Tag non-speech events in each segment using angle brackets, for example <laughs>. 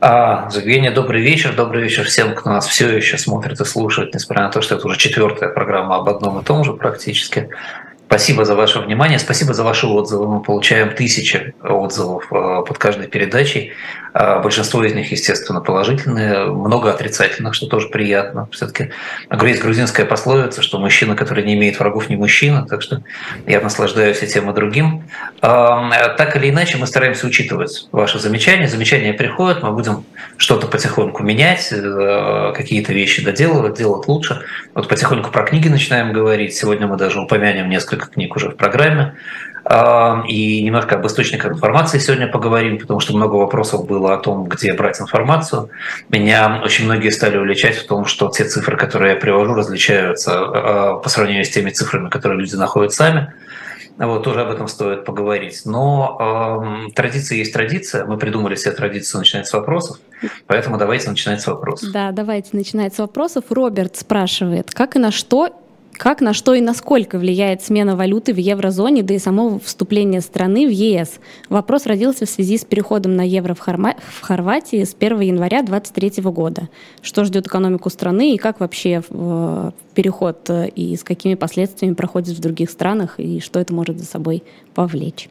А, Евгения, добрый вечер. Добрый вечер всем, кто нас все еще смотрит и слушает, несмотря на то, что это уже четвертая программа об одном и том же практически. Спасибо за ваше внимание, спасибо за ваши отзывы. Мы получаем тысячи отзывов э, под каждой передачей. А, большинство из них, естественно, положительные, много отрицательных, что тоже приятно. Все-таки есть грузинская пословица, что мужчина, который не имеет врагов, не мужчина, так что я наслаждаюсь и тем, и другим. А, так или иначе, мы стараемся учитывать ваши замечания. Замечания приходят, мы будем что-то потихоньку менять, э, какие-то вещи доделывать, делать лучше. Вот потихоньку про книги начинаем говорить. Сегодня мы даже упомянем несколько книг уже в программе. И немножко об источниках информации сегодня поговорим, потому что много вопросов было о том, где брать информацию. Меня очень многие стали увлечать в том, что те цифры, которые я привожу, различаются а, по сравнению с теми цифрами, которые люди находят сами. Вот, тоже об этом стоит поговорить. Но э, традиция есть традиция. Мы придумали себе традицию начинать с вопросов. Поэтому давайте начинать с вопросов. Да, давайте начинать с вопросов. Роберт спрашивает, как и на что как, на что и насколько влияет смена валюты в еврозоне, да и само вступление страны в ЕС? Вопрос родился в связи с переходом на евро в, Хорма... в Хорватии с 1 января 2023 года. Что ждет экономику страны и как вообще э, переход э, и с какими последствиями проходит в других странах и что это может за собой повлечь?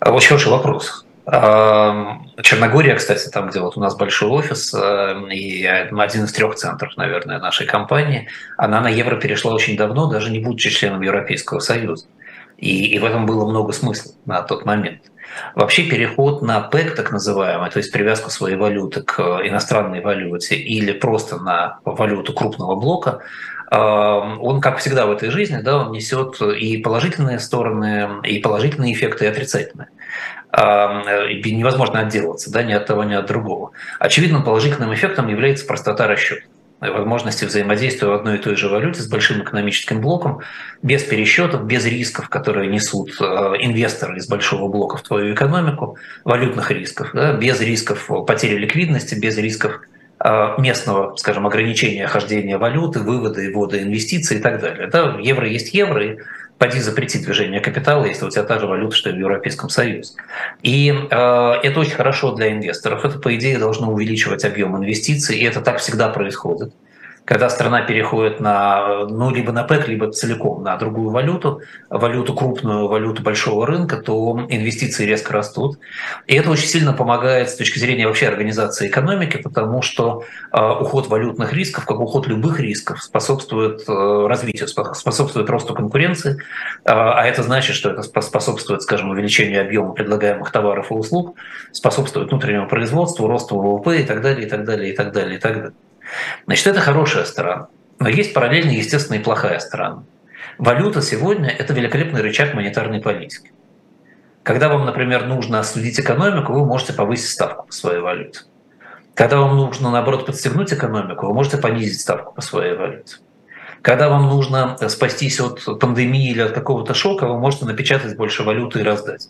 Очень хороший вопрос. Черногория, кстати, там, где вот у нас большой офис, э, и один из трех центров, наверное, нашей компании, она на евро перешла очень давно, даже не будучи членом Европейского Союза. И, и в этом было много смысла на тот момент. Вообще переход на ПЭК, так называемый, то есть привязку своей валюты к иностранной валюте или просто на валюту крупного блока, он, как всегда в этой жизни, да, он несет и положительные стороны, и положительные эффекты, и отрицательные. Э, невозможно отделаться да, ни от того, ни от другого. Очевидным положительным эффектом является простота расчета возможности взаимодействия в одной и той же валюте с большим экономическим блоком, без пересчетов, без рисков, которые несут э, инвесторы из большого блока в твою экономику, валютных рисков, да, без рисков потери ликвидности, без рисков э, местного, скажем, ограничения хождения валюты, вывода и ввода инвестиций и так далее. Да, евро есть евро, и поди запретить движение капитала, если у тебя та же валюта, что и в Европейском Союзе. И э, это очень хорошо для инвесторов. Это, по идее, должно увеличивать объем инвестиций, и это так всегда происходит когда страна переходит на, ну, либо на ПЭК, либо целиком на другую валюту, валюту крупную, валюту большого рынка, то инвестиции резко растут. И это очень сильно помогает с точки зрения вообще организации экономики, потому что э, уход валютных рисков, как уход любых рисков, способствует э, развитию, способствует росту конкуренции, э, а это значит, что это способствует, скажем, увеличению объема предлагаемых товаров и услуг, способствует внутреннему производству, росту ВВП и так далее, и так далее, и так далее, и так далее. Значит, это хорошая сторона. Но есть параллельно, естественно, и плохая сторона. Валюта сегодня – это великолепный рычаг монетарной политики. Когда вам, например, нужно осудить экономику, вы можете повысить ставку по своей валюте. Когда вам нужно, наоборот, подстегнуть экономику, вы можете понизить ставку по своей валюте. Когда вам нужно спастись от пандемии или от какого-то шока, вы можете напечатать больше валюты и раздать.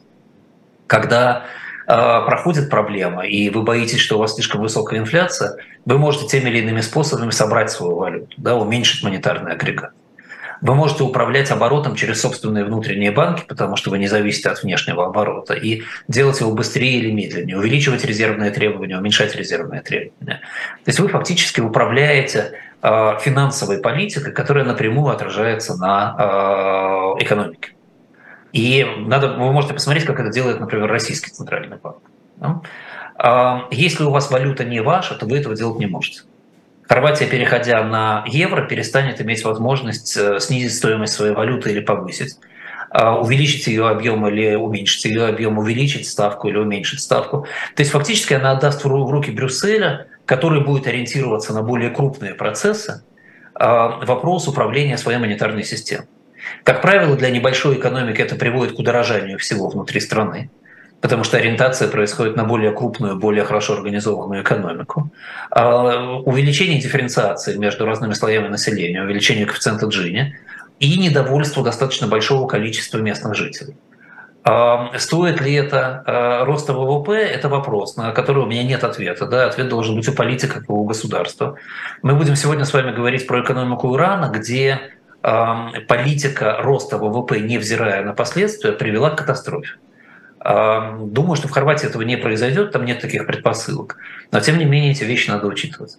Когда Э, проходит проблема, и вы боитесь, что у вас слишком высокая инфляция, вы можете теми или иными способами собрать свою валюту, да, уменьшить монетарный агрегат. Вы можете управлять оборотом через собственные внутренние банки, потому что вы не зависите от внешнего оборота, и делать его быстрее или медленнее, увеличивать резервные требования, уменьшать резервные требования. То есть вы фактически управляете э, финансовой политикой, которая напрямую отражается на э, экономике. И надо, вы можете посмотреть, как это делает, например, российский центральный банк. А, если у вас валюта не ваша, то вы этого делать не можете. Хорватия, переходя на евро, перестанет иметь возможность э, снизить стоимость своей валюты или повысить а, увеличить ее объем или уменьшить ее объем, увеличить ставку или уменьшить ставку. То есть фактически она отдаст в руки Брюсселя, который будет ориентироваться на более крупные процессы, а, вопрос управления своей монетарной системой. Как правило, для небольшой экономики это приводит к удорожанию всего внутри страны, потому что ориентация происходит на более крупную, более хорошо организованную экономику. А увеличение дифференциации между разными слоями населения, увеличение коэффициента Джини и недовольство достаточно большого количества местных жителей. А стоит ли это а, роста ВВП? Это вопрос, на который у меня нет ответа. Да? Ответ должен быть у политика, у государства. Мы будем сегодня с вами говорить про экономику Ирана, где политика роста ВВП, невзирая на последствия, привела к катастрофе. Думаю, что в Хорватии этого не произойдет, там нет таких предпосылок. Но тем не менее эти вещи надо учитывать.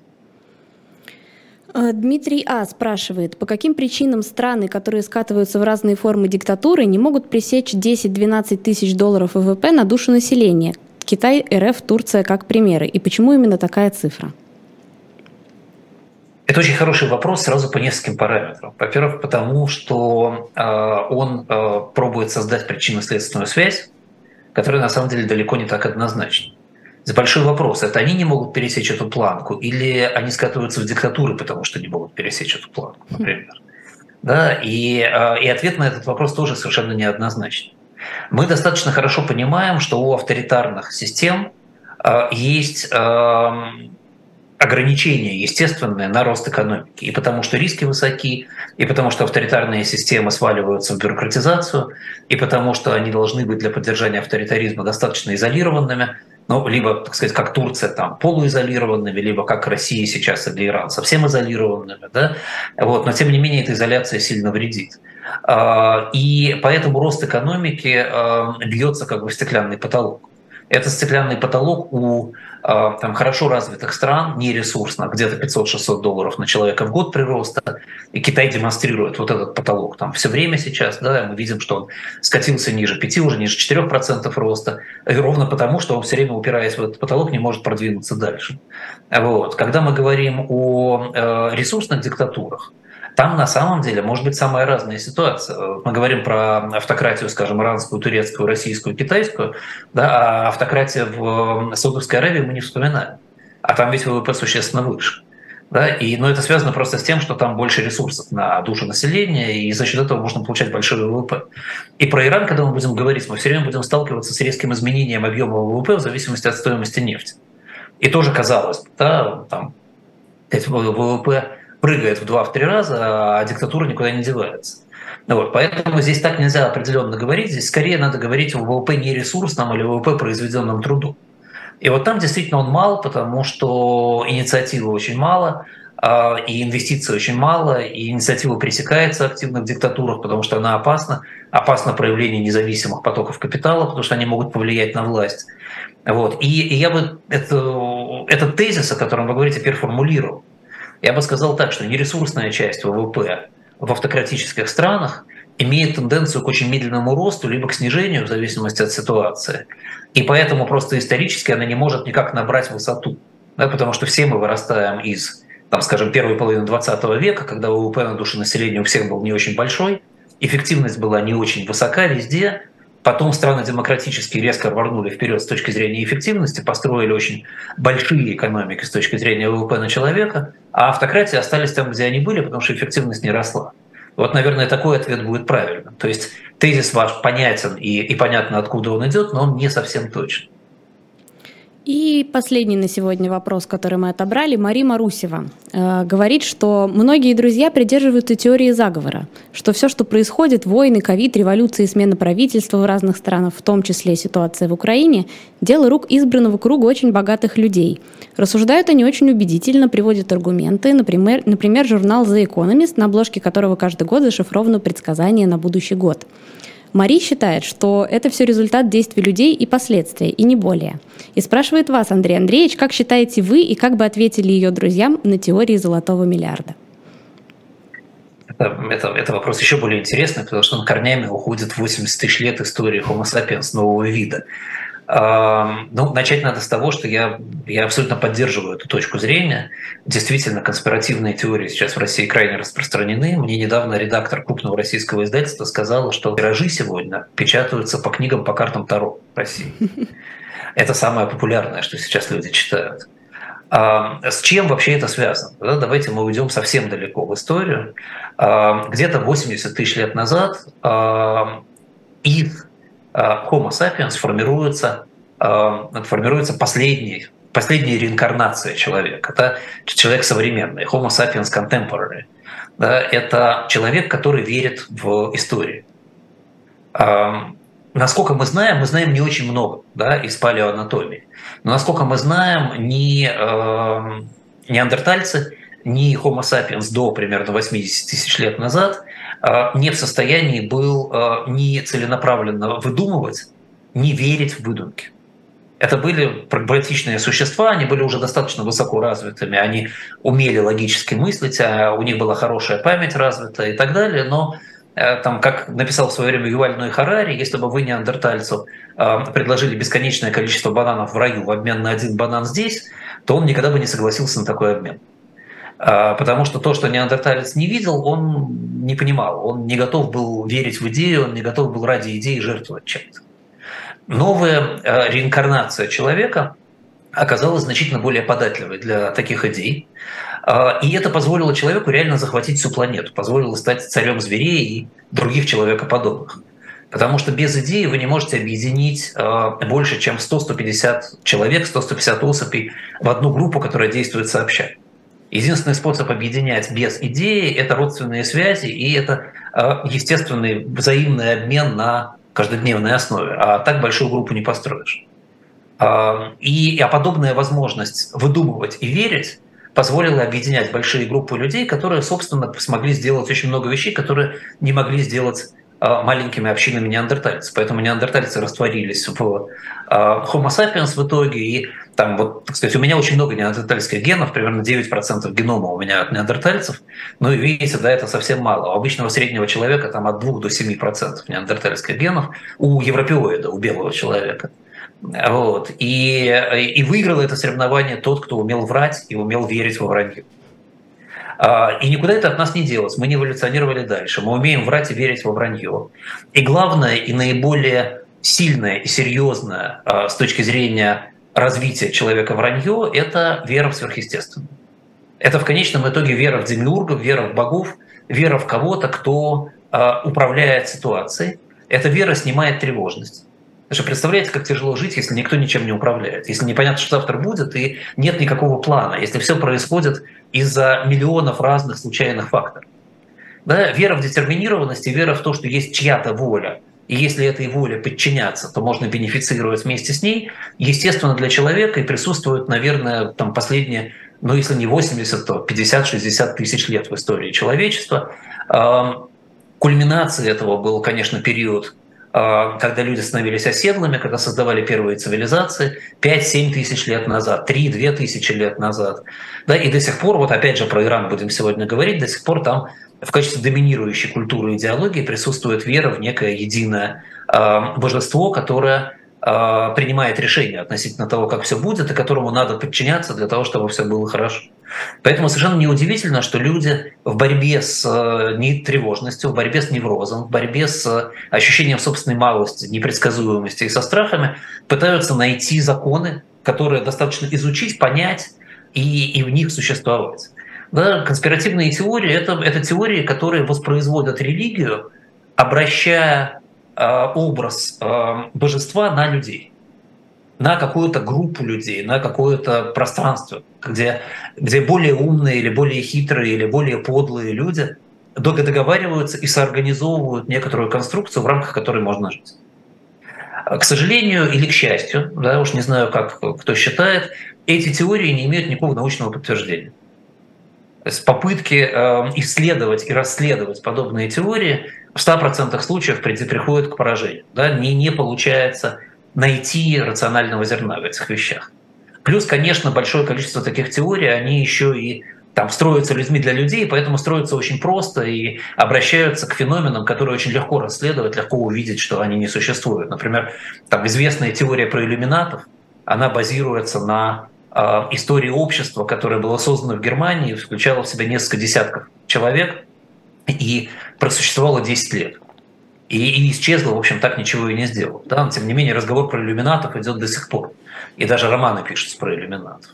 Э, Дмитрий А. спрашивает, по каким причинам страны, которые скатываются в разные формы диктатуры, не могут пресечь 10-12 тысяч долларов ВВП на душу населения? Китай, РФ, Турция как примеры. И почему именно такая цифра? Это очень хороший вопрос сразу по нескольким параметрам. Во-первых, потому что э, он э, пробует создать причинно-следственную связь, которая на самом деле далеко не так однозначна. Это большой вопрос. Это они не могут пересечь эту планку или они скатываются в диктатуры, потому что не могут пересечь эту планку, например. Да, и, а, и ответ на этот вопрос тоже совершенно неоднозначный. Мы достаточно хорошо понимаем, что у авторитарных систем есть ограничения естественные на рост экономики. И потому что риски высоки, и потому что авторитарные системы сваливаются в бюрократизацию, и потому что они должны быть для поддержания авторитаризма достаточно изолированными, ну, либо, так сказать, как Турция, там, полуизолированными, либо как Россия сейчас или Иран, совсем изолированными, да, вот, но тем не менее эта изоляция сильно вредит. А, и поэтому рост экономики бьется как бы в стеклянный потолок. Это стеклянный потолок у а, там, хорошо развитых стран, не ресурсно, где-то 500-600 долларов на человека в год прироста. И Китай демонстрирует вот этот потолок там все время сейчас. Да, мы видим, что он скатился ниже 5, уже ниже 4% роста. И ровно потому, что он все время, упираясь в этот потолок, не может продвинуться дальше. Вот. Когда мы говорим о э, ресурсных диктатурах, там на самом деле может быть самая разная ситуация. Мы говорим про автократию, скажем, иранскую, турецкую, российскую, китайскую, да, а автократия в Саудовской Аравии мы не вспоминаем. А там ведь ВВП существенно выше. Да, и, но это связано просто с тем, что там больше ресурсов на душу населения, и за счет этого можно получать большой ВВП. И про Иран, когда мы будем говорить, мы все время будем сталкиваться с резким изменением объема ВВП в зависимости от стоимости нефти. И тоже казалось, да, там, ВВП прыгает в 2-3 раза, а диктатура никуда не девается. Вот, поэтому здесь так нельзя определенно говорить, здесь скорее надо говорить о ВВП не ресурсном или ВВП произведенном труду. И вот там действительно он мал, потому что инициативы очень мало, а, и инвестиций очень мало, и инициатива пресекается активно в диктатурах, потому что она опасна. Опасно проявление независимых потоков капитала, потому что они могут повлиять на власть. Вот. И, и я бы это, этот тезис, о котором вы говорите, переформулировал. Я бы сказал так, что нересурсная часть ВВП в автократических странах имеет тенденцию к очень медленному росту, либо к снижению, в зависимости от ситуации. И поэтому просто исторически она не может никак набрать высоту. Да, потому что все мы вырастаем из, там, скажем, первой половины 20 века, когда ВВП на душу населения у всех был не очень большой, эффективность была не очень высока везде, Потом страны демократические резко рванули вперед с точки зрения эффективности, построили очень большие экономики с точки зрения ВВП на человека, а автократии остались там, где они были, потому что эффективность не росла. Вот, наверное, такой ответ будет правильным. То есть тезис ваш понятен и, и понятно, откуда он идет, но он не совсем точен. И последний на сегодня вопрос, который мы отобрали, Мари Марусева э, говорит, что многие друзья придерживаются теории заговора, что все, что происходит, войны, ковид, революции, смена правительства в разных странах, в том числе ситуация в Украине, дело рук избранного круга очень богатых людей. Рассуждают они очень убедительно, приводят аргументы, например, например журнал The Economist, на обложке которого каждый год зашифровано предсказание на будущий год. Мари считает, что это все результат действий людей и последствия, и не более. И спрашивает вас, Андрей Андреевич, как считаете вы и как бы ответили ее друзьям на теории золотого миллиарда? Это, это, вопрос еще более интересный, потому что он корнями уходит в 80 тысяч лет истории Homo sapiens нового вида. Ну, начать надо с того, что я, я абсолютно поддерживаю эту точку зрения. Действительно, конспиративные теории сейчас в России крайне распространены. Мне недавно редактор крупного российского издательства сказала, что тиражи сегодня печатаются по книгам по картам Таро в России. <laughs> Это самое популярное, что сейчас люди читают. С чем вообще это связано? Давайте мы уйдем совсем далеко в историю. Где-то 80 тысяч лет назад их Э, Homo sapiens формируется, э, формируется последний, последняя реинкарнация человека. Это человек современный, Homo sapiens contemporary. Да, это человек, который верит в историю. Эм, насколько мы знаем, мы знаем не очень много да, из палеоанатомии. Но насколько мы знаем, ни э, неандертальцы, ни Homo sapiens до примерно 80 тысяч лет назад – не в состоянии был а, ни целенаправленно выдумывать, не верить в выдумки. Это были прагматичные существа, они были уже достаточно высоко развитыми, они умели логически мыслить, а у них была хорошая память развита и так далее, но э, там, как написал в свое время Юваль Ной Харари, если бы вы неандертальцу э, предложили бесконечное количество бананов в раю в обмен на один банан здесь, то он никогда бы не согласился на такой обмен. А, потому что то, что неандерталец не видел, он не понимал, он не готов был верить в идею, он не готов был ради идеи жертвовать чем-то новая э, реинкарнация человека оказалась значительно более податливой для таких идей. А, и это позволило человеку реально захватить всю планету, позволило стать царем зверей и других человекоподобных. Потому что без идеи вы не можете объединить больше, чем 100-150 человек, 100-150 особей в одну группу, которая действует сообща. Единственный способ объединять без идеи – это родственные связи, и это э, естественный взаимный обмен на каждодневной основе, а так большую группу не построишь. А, и а подобная возможность выдумывать и верить позволила объединять большие группы людей, которые, собственно, смогли сделать очень много вещей, которые не могли сделать маленькими общинами неандертальцев. Поэтому неандертальцы растворились в а, Homo sapiens в итоге, и там вот, так сказать, у меня очень много неандертальских генов, примерно 9% генома у меня от неандертальцев. Ну и видите, да, это совсем мало. У обычного среднего человека там от 2 до 7% неандертальских генов, у европеоида, у белого человека. Вот. И, и выиграл это соревнование тот, кто умел врать и умел верить во вранье. А, и никуда это от нас не делось. Мы не эволюционировали дальше. Мы умеем врать и верить во вранье. И главное, и наиболее сильное и серьезное а, с точки зрения развития человека вранье – это вера в сверхъестественное. Это в конечном итоге вера в демиургов, вера в богов, вера в кого-то, кто э, управляет ситуацией. Эта вера снимает тревожность. Потому что представляете, как тяжело жить, если никто ничем не управляет, если непонятно, что завтра будет, и нет никакого плана, если все происходит из-за миллионов разных случайных факторов. Да, вера в детерминированность и вера в то, что есть чья-то воля, и если этой воле подчиняться, то можно бенефицировать вместе с ней. Естественно, для человека и присутствует, наверное, там последние, ну если не 80, то 50-60 тысяч лет в истории человечества. Кульминацией этого был, конечно, период когда люди становились оседлыми, когда создавали первые цивилизации 5-7 тысяч лет назад, 3-2 тысячи лет назад. Да, и до сих пор, вот опять же про Иран будем сегодня говорить, до сих пор там в качестве доминирующей культуры и идеологии присутствует вера в некое единое э, божество, которое принимает решение относительно того, как все будет, и которому надо подчиняться для того, чтобы все было хорошо. Поэтому совершенно неудивительно, что люди в борьбе с э, тревожностью, в борьбе с неврозом, в борьбе с ощущением собственной малости, непредсказуемости и со страхами пытаются найти законы, которые достаточно изучить, понять и, и в них существовать. Да, конспиративные теории это, это теории, которые воспроизводят религию, обращая э, образ э, божества на людей, на какую-то группу людей, на какое-то пространство, где, где более умные или более хитрые или более подлые люди договариваются и соорганизовывают некоторую конструкцию, в рамках которой можно жить. К сожалению или к счастью, да, уж не знаю, как кто считает, эти теории не имеют никакого научного подтверждения с попытки эм, исследовать и расследовать подобные теории в 100% случаев приходят к поражению. Да? Не, не получается найти рационального зерна в этих вещах. Плюс, конечно, большое количество таких теорий, они еще и там строятся людьми для людей, поэтому строятся очень просто и обращаются к феноменам, которые очень легко расследовать, легко увидеть, что они не существуют. Например, там известная теория про иллюминатов, она базируется на а, истории общества, которое было создано в Германии, включало в себя несколько десятков человек и просуществовало 10 лет. И, и исчезло, в общем, так ничего и не сделало. Да? Но, тем не менее, разговор про иллюминатов идет до сих пор. И даже романы пишутся про иллюминатов.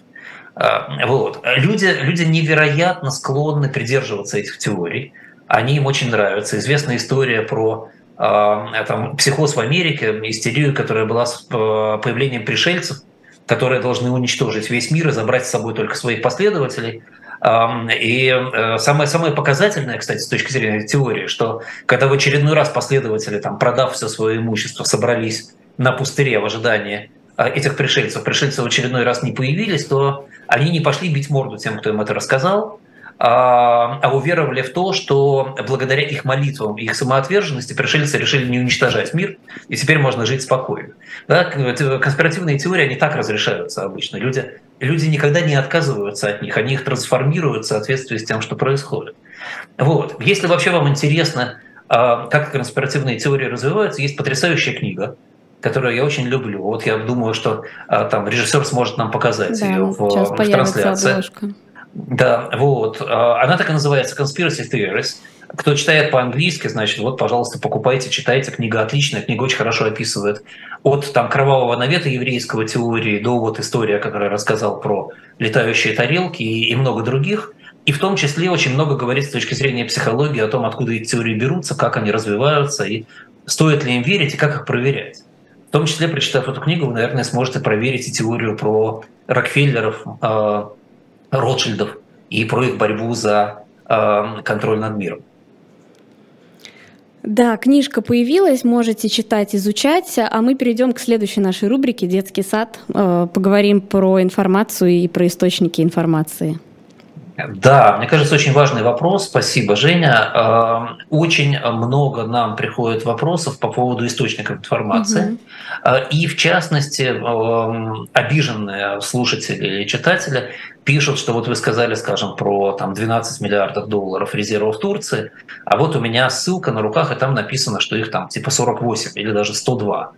А, вот. Люди, люди невероятно склонны придерживаться этих теорий. Они им очень нравятся. Известная история про а, там, психоз в Америке, истерию, которая была с появлением пришельцев – которые должны уничтожить весь мир и забрать с собой только своих последователей. И э, самое, самое показательное, кстати, с точки зрения теории, что когда в очередной раз последователи, там, продав все свое имущество, собрались на пустыре в ожидании а, этих пришельцев, пришельцы в очередной раз не появились, то они не пошли бить морду тем, кто им это рассказал, а, а уверовали в то, что благодаря их молитвам, их самоотверженности пришельцы решили не уничтожать мир, и теперь можно жить спокойно. Да? Конспиративные теории, они так разрешаются обычно. Люди, люди никогда не отказываются от них, они их трансформируют в соответствии с тем, что происходит. Вот. Если вообще вам интересно, а, как конспиративные теории развиваются, есть потрясающая книга, которую я очень люблю. Вот я думаю, что а, там режиссер сможет нам показать да, ее в, в трансляции. Обложка. Да, вот. А, она так и называется Conspiracy Theories. Кто читает по-английски, значит, вот, пожалуйста, покупайте, читайте. Книга отличная, книга очень хорошо описывает от там кровавого навета еврейского теории до вот история, которая рассказал про летающие тарелки и, и много других. И в том числе очень много говорит с точки зрения психологии о том, откуда эти теории берутся, как они развиваются, и стоит ли им верить, и как их проверять. В том числе, прочитав эту книгу, вы, наверное, сможете проверить и теорию про Рокфеллеров, а, Ротшильдов и про их борьбу за э, контроль над миром. Да, книжка появилась, можете читать, изучать, а мы перейдем к следующей нашей рубрике «Детский сад». Э, поговорим про информацию и про источники информации. Да, мне кажется, очень важный вопрос. Спасибо, Женя. Эм, очень много нам приходит вопросов по поводу источников информации. Угу. И в частности, эм, обиженные слушатели или читатели пишут, что вот вы сказали, скажем, про там, 12 миллиардов долларов резервов Турции, а вот у меня ссылка на руках, и там написано, что их там типа 48 или даже 102.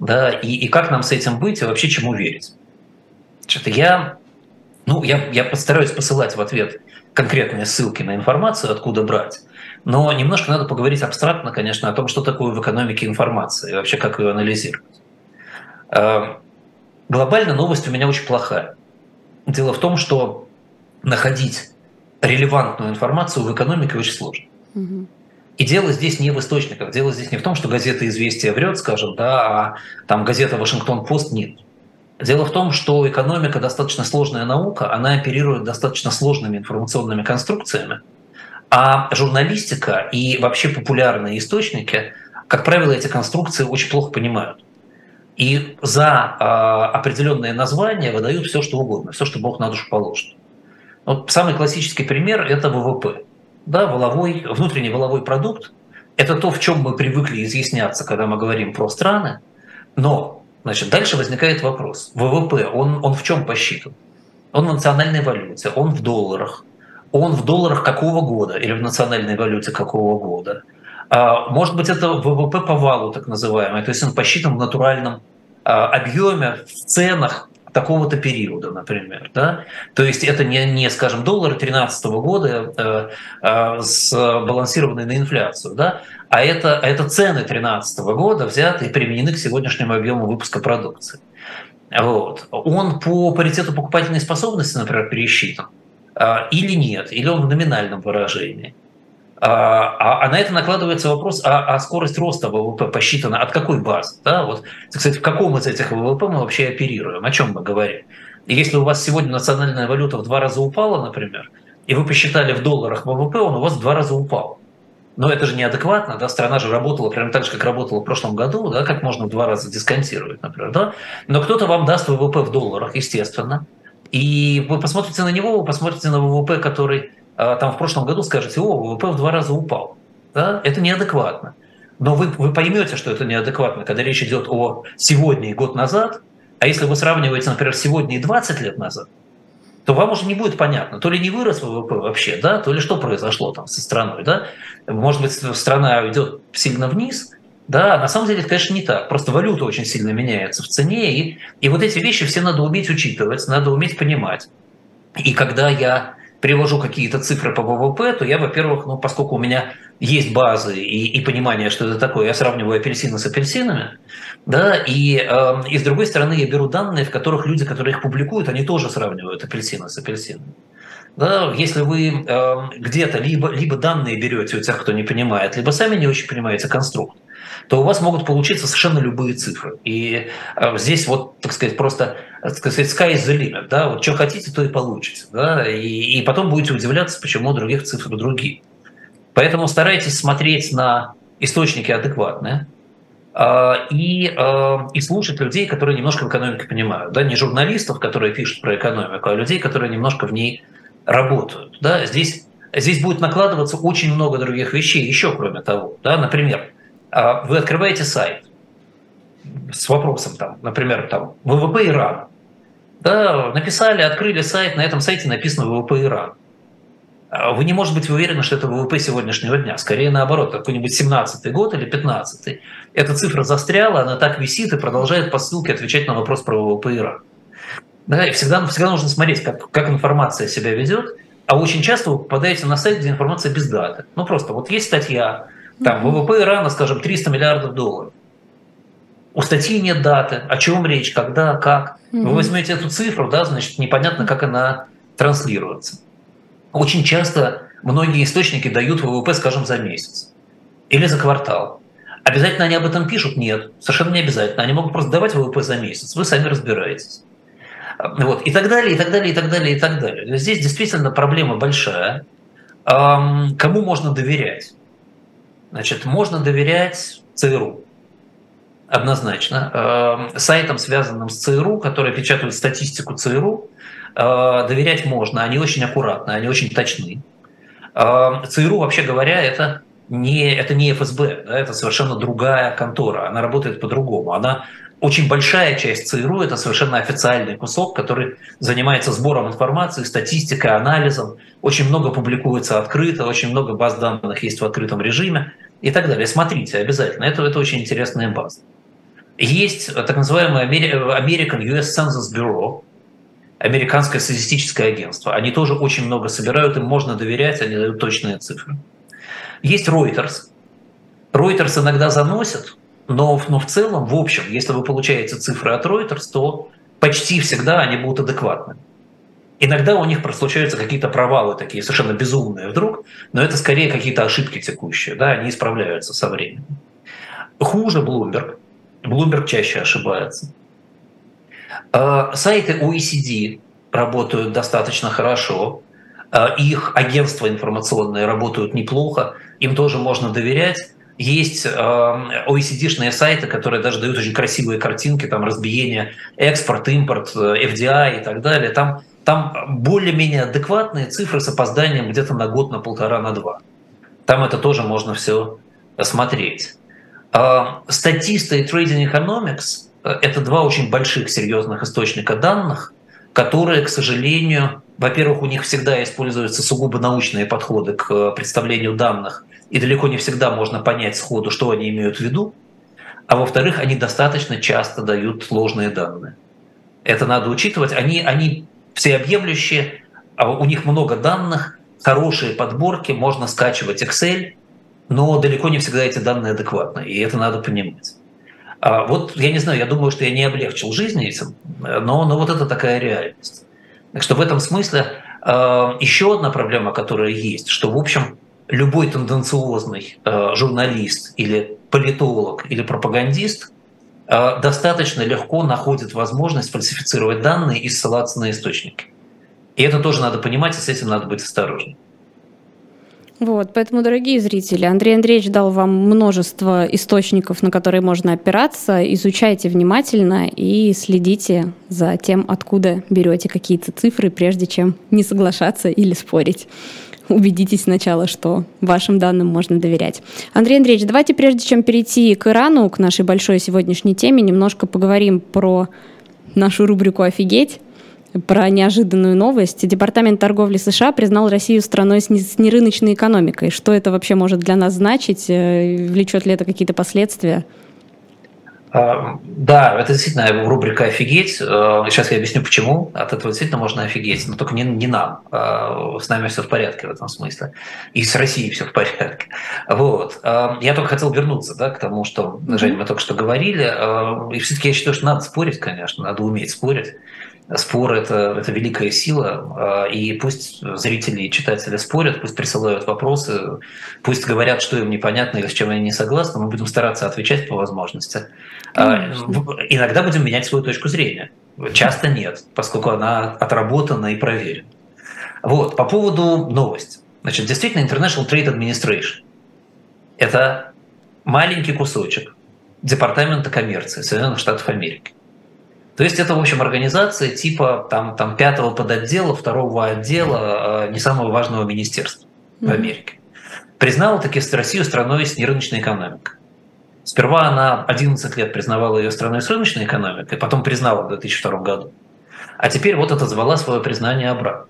Да, и, и как нам с этим быть и вообще чему верить? Что-то я ну, я, я постараюсь посылать в ответ конкретные ссылки на информацию, откуда брать. Но немножко надо поговорить абстрактно, конечно, о том, что такое в экономике информация и вообще как ее анализировать. Эм, глобально новость у меня очень плохая. Дело в том, что находить релевантную информацию в экономике очень сложно. И дело здесь не в источниках, дело здесь не в том, что газета «Известия» врет, скажем, да, а там газета «Вашингтон-Пост» нет. Дело в том, что экономика достаточно сложная наука, она оперирует достаточно сложными информационными конструкциями, а журналистика и вообще популярные источники, как правило, эти конструкции очень плохо понимают. И за э, определенные названия выдают все, что угодно, все, что Бог на душу положит. Вот самый классический пример – это ВВП. Да, воловой, внутренний воловой продукт – это то, в чем мы привыкли изъясняться, когда мы говорим про страны, но Значит, дальше возникает вопрос. ВВП, он, он в чем посчитан? Он в национальной валюте, он в долларах. Он в долларах какого года или в национальной валюте какого года? А, может быть, это ВВП по валу, так называемый, то есть он посчитан в натуральном а, объеме, в ценах такого-то периода, например. Да? То есть это не, не скажем, доллар 2013 года э, э, сбалансированный на инфляцию, да? а это, а это цены 2013 года взяты и применены к сегодняшнему объему выпуска продукции. Вот. Он по паритету покупательной способности, например, пересчитан, э, или нет, или он в номинальном выражении. А, а, а на это накладывается вопрос, а, а скорость роста ВВП посчитана от какой базы? Да? Вот, кстати, в каком из этих ВВП мы вообще оперируем, о чем мы говорим? Если у вас сегодня национальная валюта в два раза упала, например, и вы посчитали в долларах ВВП, он у вас в два раза упал. Но это же неадекватно, да, страна же работала прямо так же, как работала в прошлом году, да, как можно в два раза дисконтировать, например, да. Но кто-то вам даст ВВП в долларах, естественно, и вы посмотрите на него, вы посмотрите на ВВП, который там в прошлом году скажете, о, ВВП в два раза упал. Да? Это неадекватно. Но вы, вы поймете, что это неадекватно, когда речь идет о сегодня и год назад, а если вы сравниваете, например, сегодня и 20 лет назад, то вам уже не будет понятно, то ли не вырос ВВП вообще, да, то ли что произошло там со страной, да. Может быть, страна идет сильно вниз, да, на самом деле это, конечно, не так. Просто валюта очень сильно меняется в цене, и, и вот эти вещи все надо уметь учитывать, надо уметь понимать. И когда я привожу какие-то цифры по ВВП, то я, во-первых, ну, поскольку у меня есть базы и, и понимание, что это такое, я сравниваю апельсины с апельсинами, да, и, э, и с другой стороны я беру данные, в которых люди, которые их публикуют, они тоже сравнивают апельсины с апельсинами. Да, если вы э, где-то либо, либо данные берете у тех, кто не понимает, либо сами не очень понимаете конструкт, то у вас могут получиться совершенно любые цифры. И э, здесь вот, так сказать, просто, так сказать, sky is the limit, да, вот что хотите, то и получите, да, и, и потом будете удивляться, почему других цифры другие. Поэтому старайтесь смотреть на источники адекватные, э, и, э, и слушать людей, которые немножко в экономике понимают. Да? Не журналистов, которые пишут про экономику, а людей, которые немножко в ней работают. Да? Здесь, здесь будет накладываться очень много других вещей, еще кроме того. Да? Например, вы открываете сайт с вопросом, там, например, там, ВВП Ирана. Да, написали, открыли сайт, на этом сайте написано ВВП Ирана. А вы не можете быть уверены, что это ВВП сегодняшнего дня. Скорее наоборот, какой-нибудь 17 год или 15 -й. Эта цифра застряла, она так висит и продолжает по ссылке отвечать на вопрос про ВВП Ирана. Да, и всегда, всегда нужно смотреть, как, как информация себя ведет, а очень часто вы попадаете на сайт, где информация без даты. Ну просто вот есть статья, там ВВП Ирана, скажем, 300 миллиардов долларов. У статьи нет даты, о чем речь, когда, как. Вы возьмете эту цифру, да, значит, непонятно, как она транслируется. Очень часто многие источники дают ВВП, скажем, за месяц или за квартал. Обязательно они об этом пишут? Нет, совершенно не обязательно. Они могут просто давать ВВП за месяц, вы сами разбираетесь. Вот, и так далее, и так далее, и так далее, и так далее. Здесь действительно проблема большая. Кому можно доверять? Значит, можно доверять ЦРУ. Однозначно. Сайтам, связанным с ЦРУ, которые печатают статистику ЦРУ, Э, доверять можно, они очень аккуратны, они очень точны. Э, ЦРУ, вообще говоря, это не, это не ФСБ, да, это совершенно другая контора, она работает по-другому. Она очень большая часть ЦРУ – это совершенно официальный кусок, который занимается сбором информации, статистикой, анализом. Очень много публикуется открыто, очень много баз данных есть в открытом режиме и так далее. Смотрите обязательно, это, это очень интересная база. Есть так называемый American US Census Bureau, американское статистическое агентство. Они тоже очень много собирают, им можно доверять, они дают точные цифры. Есть Reuters. Reuters иногда заносят, но, но в целом, в общем, если вы получаете цифры от Reuters, то почти всегда они будут адекватны. Иногда у них случаются какие-то провалы такие совершенно безумные вдруг, но это скорее какие-то ошибки текущие, да, они исправляются со временем. Хуже Bloomberg. Bloomberg чаще ошибается. Э, сайты OECD работают достаточно хорошо, э, их агентства информационные работают неплохо, им тоже можно доверять. Есть OECD-шные э, сайты, которые даже дают очень красивые картинки, там разбиение экспорт, импорт, FDI и так далее. Там, там более-менее адекватные цифры с опозданием где-то на год, на полтора, на два. Там это тоже можно все смотреть. Статисты и Trading Economics это два очень больших серьезных источника данных, которые, к сожалению, во-первых, у них всегда используются сугубо научные подходы к представлению данных, и далеко не всегда можно понять сходу, что они имеют в виду, а во-вторых, они достаточно часто дают ложные данные. Это надо учитывать. Они, они всеобъемлющие, а у них много данных, хорошие подборки, можно скачивать Excel, но далеко не всегда эти данные адекватны, и это надо понимать. А вот я не знаю, я думаю, что я не облегчил жизнь этим, но, но вот это такая реальность. Так что в этом смысле а, еще одна проблема, которая есть, что, в общем, любой тенденциозный а, журналист или политолог или пропагандист достаточно легко находит возможность фальсифицировать данные и ссылаться на источники. И это тоже надо понимать, и с этим надо быть осторожным. Вот, поэтому, дорогие зрители, Андрей Андреевич дал вам множество источников, на которые можно опираться. Изучайте внимательно и следите за тем, откуда берете какие-то цифры, прежде чем не соглашаться или спорить. <laughs> Убедитесь сначала, что вашим данным можно доверять. Андрей Андреевич, давайте прежде чем перейти к Ирану, к нашей большой сегодняшней теме, немножко поговорим про нашу рубрику «Офигеть» про неожиданную новость. Департамент торговли США признал Россию страной с нерыночной экономикой. Что это вообще может для нас значить? Э, влечет ли это какие-то последствия? А, да, это действительно рубрика «Офигеть». Э, сейчас я объясню, почему. От этого действительно можно офигеть, но только не, не нам. А, с нами все в порядке в этом смысле. И с Россией все в порядке. Вот. А, я только хотел вернуться да, к тому, что, Жень, мы только что говорили. И все-таки я считаю, что надо спорить, конечно, надо уметь спорить. Спор это, это великая сила, а, и пусть зрители и читатели спорят, пусть присылают вопросы, пусть говорят, что им непонятно или с чем они не согласны, мы будем стараться отвечать по возможности. А, Конечно. Иногда будем менять свою точку зрения. Часто нет, поскольку она отработана и проверена. Вот, по поводу новости. Значит, действительно, International Trade Administration – это маленький кусочек Департамента коммерции Соединенных Штатов Америки. То есть это, в общем, организация типа там, там пятого подотдела, второго отдела не самого важного министерства в Америке. Признала таки Россию страной с нерыночной экономикой. Сперва она 11 лет признавала ее страной с рыночной экономикой, потом признала в 2002 году. А теперь вот это звала свое признание обратно.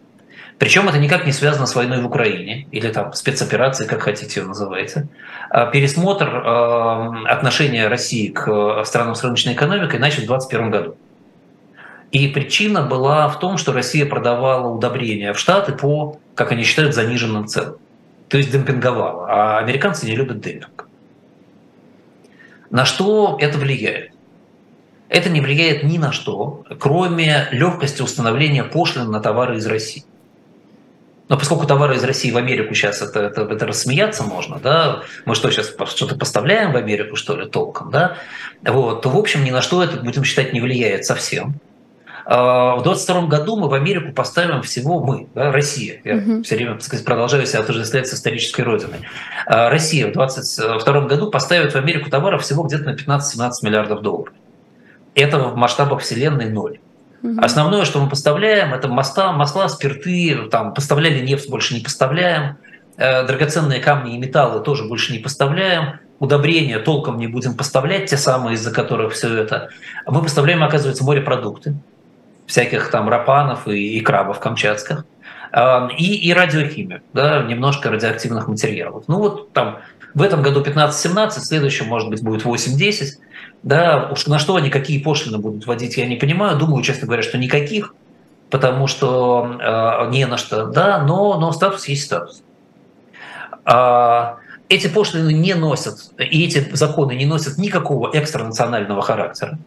Причем это никак не связано с войной в Украине или там спецоперацией, как хотите ее называйте. А пересмотр э, отношения России к э, странам с рыночной экономикой начал в 2021 году. И причина была в том, что Россия продавала удобрения в Штаты по, как они считают, заниженным ценам. То есть демпинговала. А американцы не любят демпинг. На что это влияет? Это не влияет ни на что, кроме легкости установления пошлин на товары из России. Но поскольку товары из России в Америку сейчас это, это, это рассмеяться можно, да, мы что сейчас что-то поставляем в Америку, что ли, толком, да, вот, то, в общем, ни на что это, будем считать, не влияет совсем. А, в 22 году мы в Америку поставим всего мы, да, Россия. Я угу. все время, так сказать, продолжаю себя отождествлять с исторической родиной. А, Россия в 22 году поставит в Америку товаров всего где-то на 15-17 миллиардов долларов. Это в масштабах Вселенной ноль. Основное, что мы поставляем, это масла, масла, спирты, там, поставляли нефть, больше не поставляем, э, драгоценные камни и металлы тоже больше не поставляем, удобрения толком не будем поставлять, те самые, из-за которых все это. Мы поставляем, оказывается, морепродукты, всяких там рапанов и, и крабов камчатских, э, и, и радиохимию, да, немножко радиоактивных материалов. Ну вот там в этом году 15-17, в следующем, может быть, будет 8-10. Да, уж на что они какие пошлины будут вводить, я не понимаю. Думаю, честно говоря, что никаких, потому что э, не на что. Да, но, но статус есть статус. А, эти пошлины не носят, и эти законы не носят никакого экстранационального характера.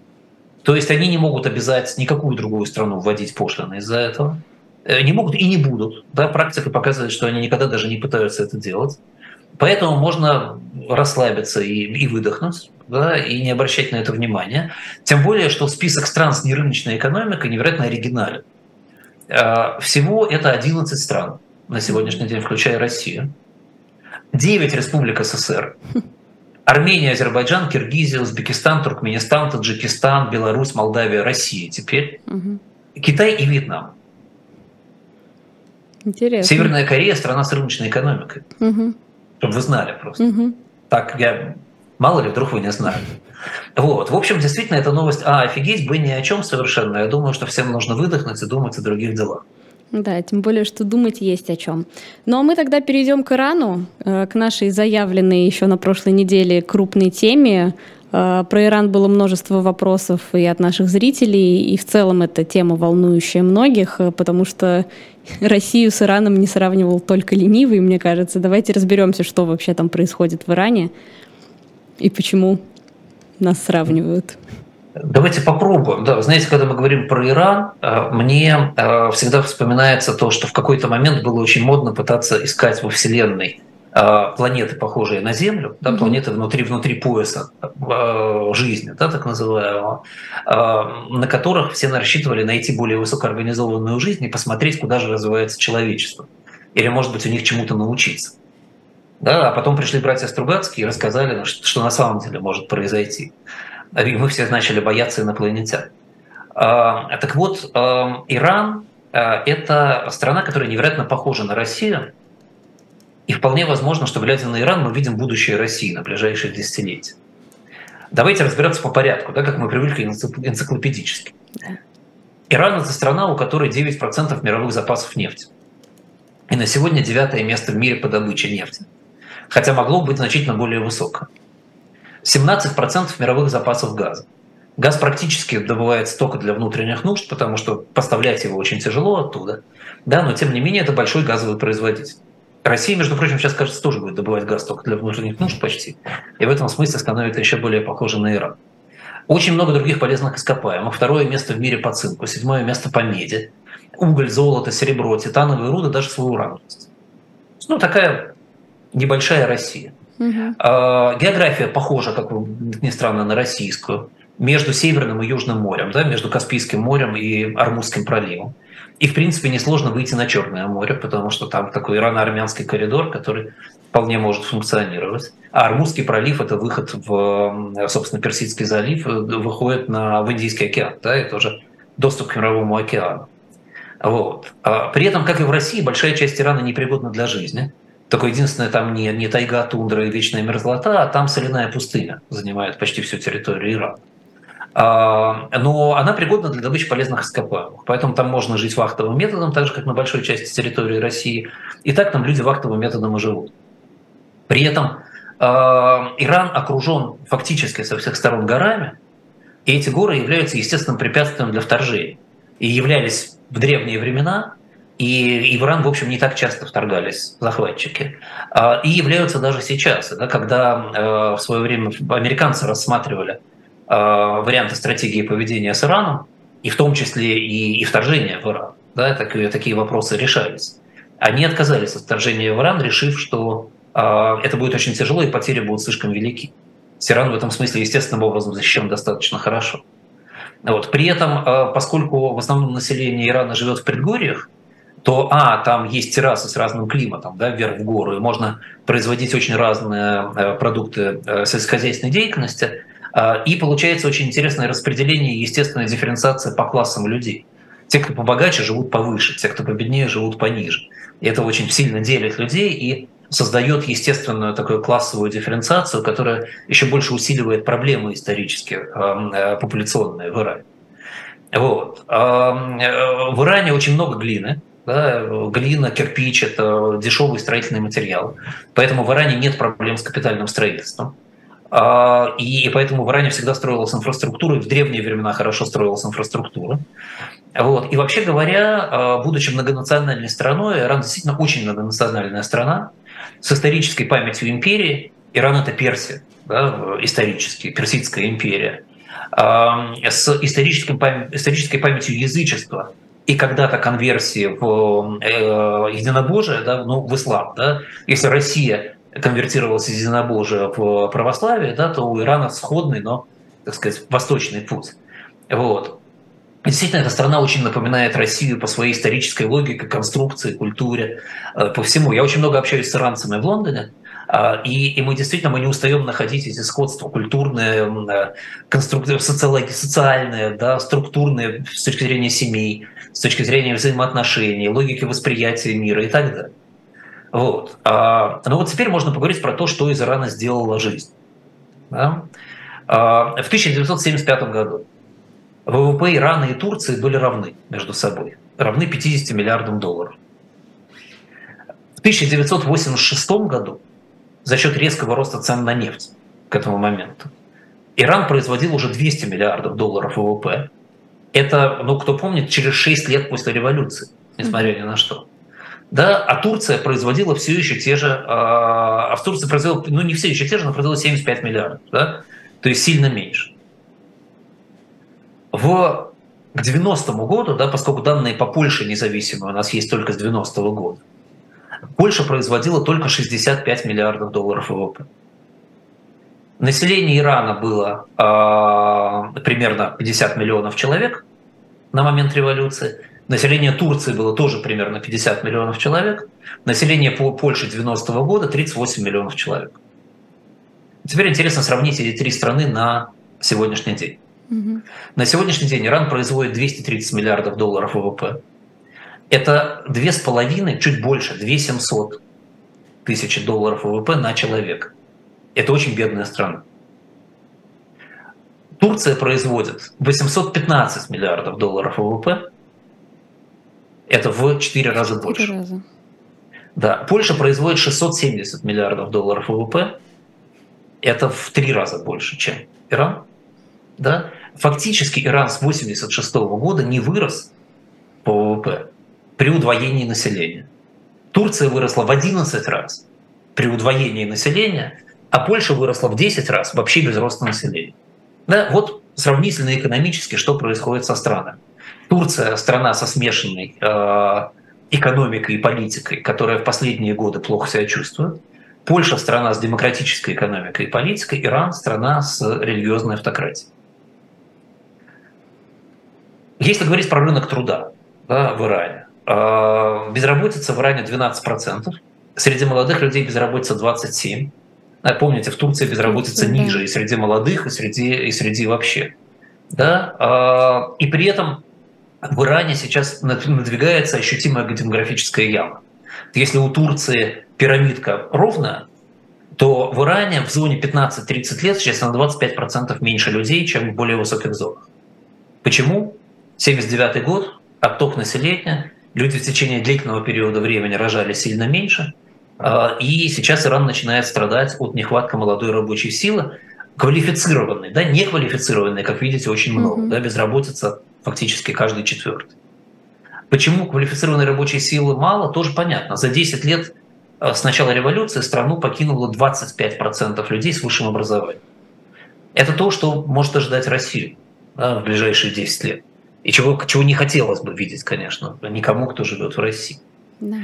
То есть они не могут обязать никакую другую страну вводить пошлины из-за этого. Э, не могут и не будут. Да, практика показывает, что они никогда даже не пытаются это делать. Поэтому можно расслабиться и, и выдохнуть, да, и не обращать на это внимания. Тем более, что список стран с нерыночной экономикой невероятно оригинален. А, всего это 11 стран на сегодняшний день, включая Россию. 9 республик СССР. <laughs> Армения, Азербайджан, Киргизия, Узбекистан, Туркменистан, Таджикистан, Беларусь, Молдавия, Россия теперь. Угу. Китай и Вьетнам. Интересно. Северная Корея – страна с рыночной экономикой. Угу чтобы вы знали просто. Угу. Так я мало ли вдруг вы не знали. Вот. В общем, действительно, эта новость, а, офигеть, бы ни о чем совершенно. Я думаю, что всем нужно выдохнуть и думать о других делах. Да, тем более, что думать есть о чем. Ну а мы тогда перейдем к Ирану, э, к нашей заявленной еще на прошлой неделе крупной теме. Э, про Иран было множество вопросов и от наших зрителей, и в целом эта тема волнующая многих, э, потому что <laughs> Россию с Ираном не сравнивал только ленивый, мне кажется. Давайте разберемся, что вообще там происходит в Иране и почему нас сравнивают. Давайте попробуем. Да, вы знаете, когда мы говорим про Иран, э, мне э, всегда вспоминается то, что в какой-то момент было очень модно пытаться искать во Вселенной Э, планеты, похожие на Землю, да, планеты внутри, внутри пояса жизни, да, так называемого, на которых все рассчитывали найти более высокоорганизованную жизнь и посмотреть, куда же развивается человечество. Или, может быть, у них чему-то научиться. Да, а потом пришли братья Стругацкие и рассказали, что на самом деле может произойти. И мы все начали бояться инопланетян. Так вот, Иран – это страна, которая невероятно похожа на Россию – и вполне возможно, что глядя на Иран, мы видим будущее России на ближайшие десятилетия. Давайте разбираться по порядку, да, как мы привыкли энциклопедически. Иран – это страна, у которой 9% мировых запасов нефти. И на сегодня девятое место в мире по добыче нефти. Хотя могло быть значительно более высокое. 17% мировых запасов газа. Газ практически добывается только для внутренних нужд, потому что поставлять его очень тяжело оттуда. Да, но тем не менее это большой газовый производитель. Россия, между прочим, сейчас, кажется, тоже будет добывать газ только для внутренних нужд почти. И в этом смысле становится еще более похоже на Иран. Очень много других полезных ископаемых. Второе место в мире по цинку, седьмое место по меди. Уголь, золото, серебро, титановые руды, даже свой уран. Ну, такая небольшая Россия. Угу. география похожа, как ни странно, на российскую. Между Северным и Южным морем, да, между Каспийским морем и Армузским проливом. И, в принципе, несложно выйти на Черное море, потому что там такой ирано-армянский коридор, который вполне может функционировать. А Армузский пролив – это выход в, собственно, Персидский залив, выходит на, в Индийский океан, да, это уже доступ к Мировому океану. Вот. А при этом, как и в России, большая часть Ирана непригодна для жизни. Только единственное, там не, не тайга, тундра и вечная мерзлота, а там соляная пустыня занимает почти всю территорию Ирана. Но она пригодна для добычи полезных ископаемых. Поэтому там можно жить вахтовым методом, так же, как на большой части территории России. И так там люди вахтовым методом и живут. При этом а, Иран окружен фактически со всех сторон горами, и эти горы являются естественным препятствием для вторжения. И являлись в древние времена, и, и в Иран, в общем, не так часто вторгались захватчики. А, и являются даже сейчас, да, когда в свое время американцы рассматривали Э, варианты стратегии поведения с Ираном, и в том числе и, и вторжение в Иран. Да, такие, такие вопросы решались. Они отказались от вторжения в Иран, решив, что э, это будет очень тяжело и потери будут слишком велики. Иран в этом смысле естественным образом защищен достаточно хорошо. Вот. При этом, э, поскольку в основном население Ирана живет в предгорьях, то, а, там есть террасы с разным климатом, да, вверх в гору, и можно производить очень разные э, продукты э, сельскохозяйственной деятельности, а, и получается очень интересное распределение и естественная дифференциация по классам людей. Те, кто побогаче, живут повыше, те, кто победнее, живут пониже. И это очень сильно делит людей и создает естественную такую классовую дифференциацию, которая еще больше усиливает проблемы исторические, э, популяционные в Иране. Вот. Э, в Иране очень много глины, да, глина, кирпич – это дешевый строительный материал. Поэтому в Иране нет проблем с капитальным строительством. А, и поэтому в Иране всегда строилась инфраструктура, и в древние времена хорошо строилась инфраструктура. Вот. И вообще говоря, а, будучи многонациональной страной, Иран действительно очень многонациональная страна с исторической памятью империи. Иран – это Персия, да, исторически, Персидская империя. А, с исторической, память, исторической памятью язычества и когда-то конверсии в э, единобожие, да, ну, в ислам. Да. Если Россия конвертировалось из единобожия в православие, да, то у Ирана сходный, но, так сказать, восточный путь. Вот. Действительно, эта страна очень напоминает Россию по своей исторической логике, конструкции, культуре, э, по всему. Я очень много общаюсь с иранцами в Лондоне, и, и мы действительно мы не устаем находить эти сходства культурные, э, конструктивные, социальные, да, структурные с точки зрения семей, с точки зрения взаимоотношений, логики восприятия мира и так далее. Вот. А, ну вот теперь можно поговорить про то, что из Ирана сделала жизнь. Да? А, в 1975 году ВВП Ирана и Турции были равны между собой, равны 50 миллиардам долларов. В 1986 году за счет резкого роста цен на нефть к этому моменту Иран производил уже 200 миллиардов долларов ВВП. Это, ну, кто помнит, через 6 лет после революции, несмотря ни на что. Да, а Турция производила все еще те же, а, а в Турции производила, ну не все еще те же, но производила 75 миллиардов, да, то есть сильно меньше. В, к 90-му году, да, поскольку данные по Польше независимые у нас есть только с 90-го года, Польша производила только 65 миллиардов долларов ВВП. Население Ирана было э, примерно 50 миллионов человек на момент революции – Население Турции было тоже примерно 50 миллионов человек. Население Польши 90-го года 38 миллионов человек. Теперь интересно сравнить эти три страны на сегодняшний день. Угу. На сегодняшний день Иран производит 230 миллиардов долларов ВВП. Это две с половиной, чуть больше, 2 700 тысячи долларов ВВП на человека. Это очень бедная страна. Турция производит 815 миллиардов долларов ВВП, это в 4 раза 4 больше. Раза. Да, Польша производит 670 миллиардов долларов ВВП. Это в 3 раза больше, чем Иран. Да? Фактически Иран с 1986 года не вырос по ВВП при удвоении населения. Турция выросла в 11 раз при удвоении населения, а Польша выросла в 10 раз вообще без роста населения. Да, вот сравнительно экономически, что происходит со странами. Турция страна со смешанной э, экономикой и политикой, которая в последние годы плохо себя чувствует. Польша страна с демократической экономикой и политикой, Иран страна с религиозной автократией. Если говорить про рынок труда да, в Иране, безработица в Иране 12%, среди молодых людей безработица 27. Помните, в Турции безработица да. ниже и среди молодых, и среди, и среди вообще. Да? И при этом в Иране сейчас надвигается ощутимая демографическая яма. Если у Турции пирамидка ровная, то в Иране в зоне 15-30 лет сейчас на 25% меньше людей, чем в более высоких зонах. Почему? 79 год, отток населения, люди в течение длительного периода времени рожали сильно меньше, а, и сейчас Иран начинает страдать от нехватки молодой рабочей силы, квалифицированной, да, неквалифицированной, как видите, очень много, mm-hmm. да, безработица фактически каждый четвертый. Почему квалифицированной рабочей силы мало, тоже понятно. За 10 лет э, с начала революции страну покинуло 25% людей с высшим образованием. Это то, что может ожидать Россию да, в ближайшие 10 лет. И чего, чего не хотелось бы видеть, конечно, никому, кто живет в России. Да.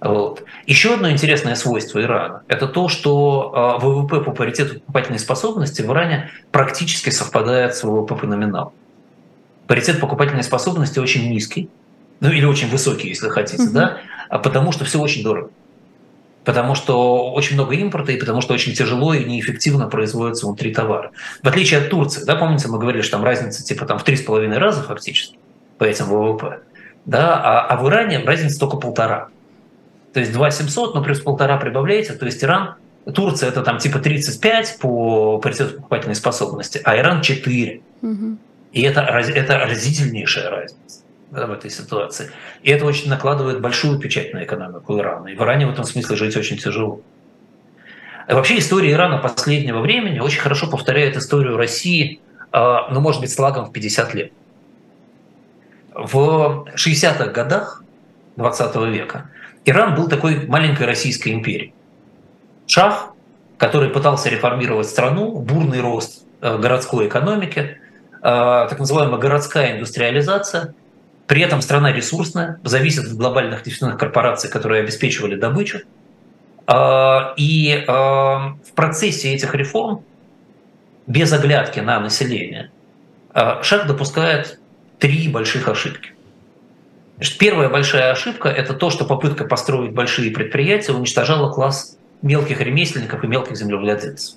Вот. Еще одно интересное свойство Ирана – это то, что э, ВВП по паритету покупательной способности в Иране практически совпадает с ВВП по номиналу. Паритет покупательной способности очень низкий, ну или очень высокий, если хотите, угу. да, а потому что все очень дорого. Потому что очень много импорта и потому что очень тяжело и неэффективно производятся внутри товара. В отличие от Турции, да, помните, мы говорили, что там разница типа там в три с половиной раза фактически по этим ВВП, да, а, а в Иране разница только полтора. То есть 2 700, но плюс полтора прибавляете, то есть Иран, Турция это там типа 35 по паритету покупательной способности, а Иран 4. Угу. И это, это разительнейшая разница в этой ситуации. И это очень накладывает большую печать на экономику Ирана. И в Иране в этом смысле жить очень тяжело. И вообще история Ирана последнего времени очень хорошо повторяет историю России, а, ну, может быть, с лагом в 50 лет. В 60-х годах 20 века Иран был такой маленькой российской империей. Шах, который пытался реформировать страну, бурный рост э, городской экономики, э, так называемая городская индустриализация – при этом страна ресурсная, зависит от глобальных нефтяных корпораций, которые обеспечивали добычу. А, и а, в процессе этих реформ, без оглядки на население, а, Шах допускает три больших ошибки. Значит, первая большая ошибка – это то, что попытка построить большие предприятия уничтожала класс мелких ремесленников и мелких землевладельцев.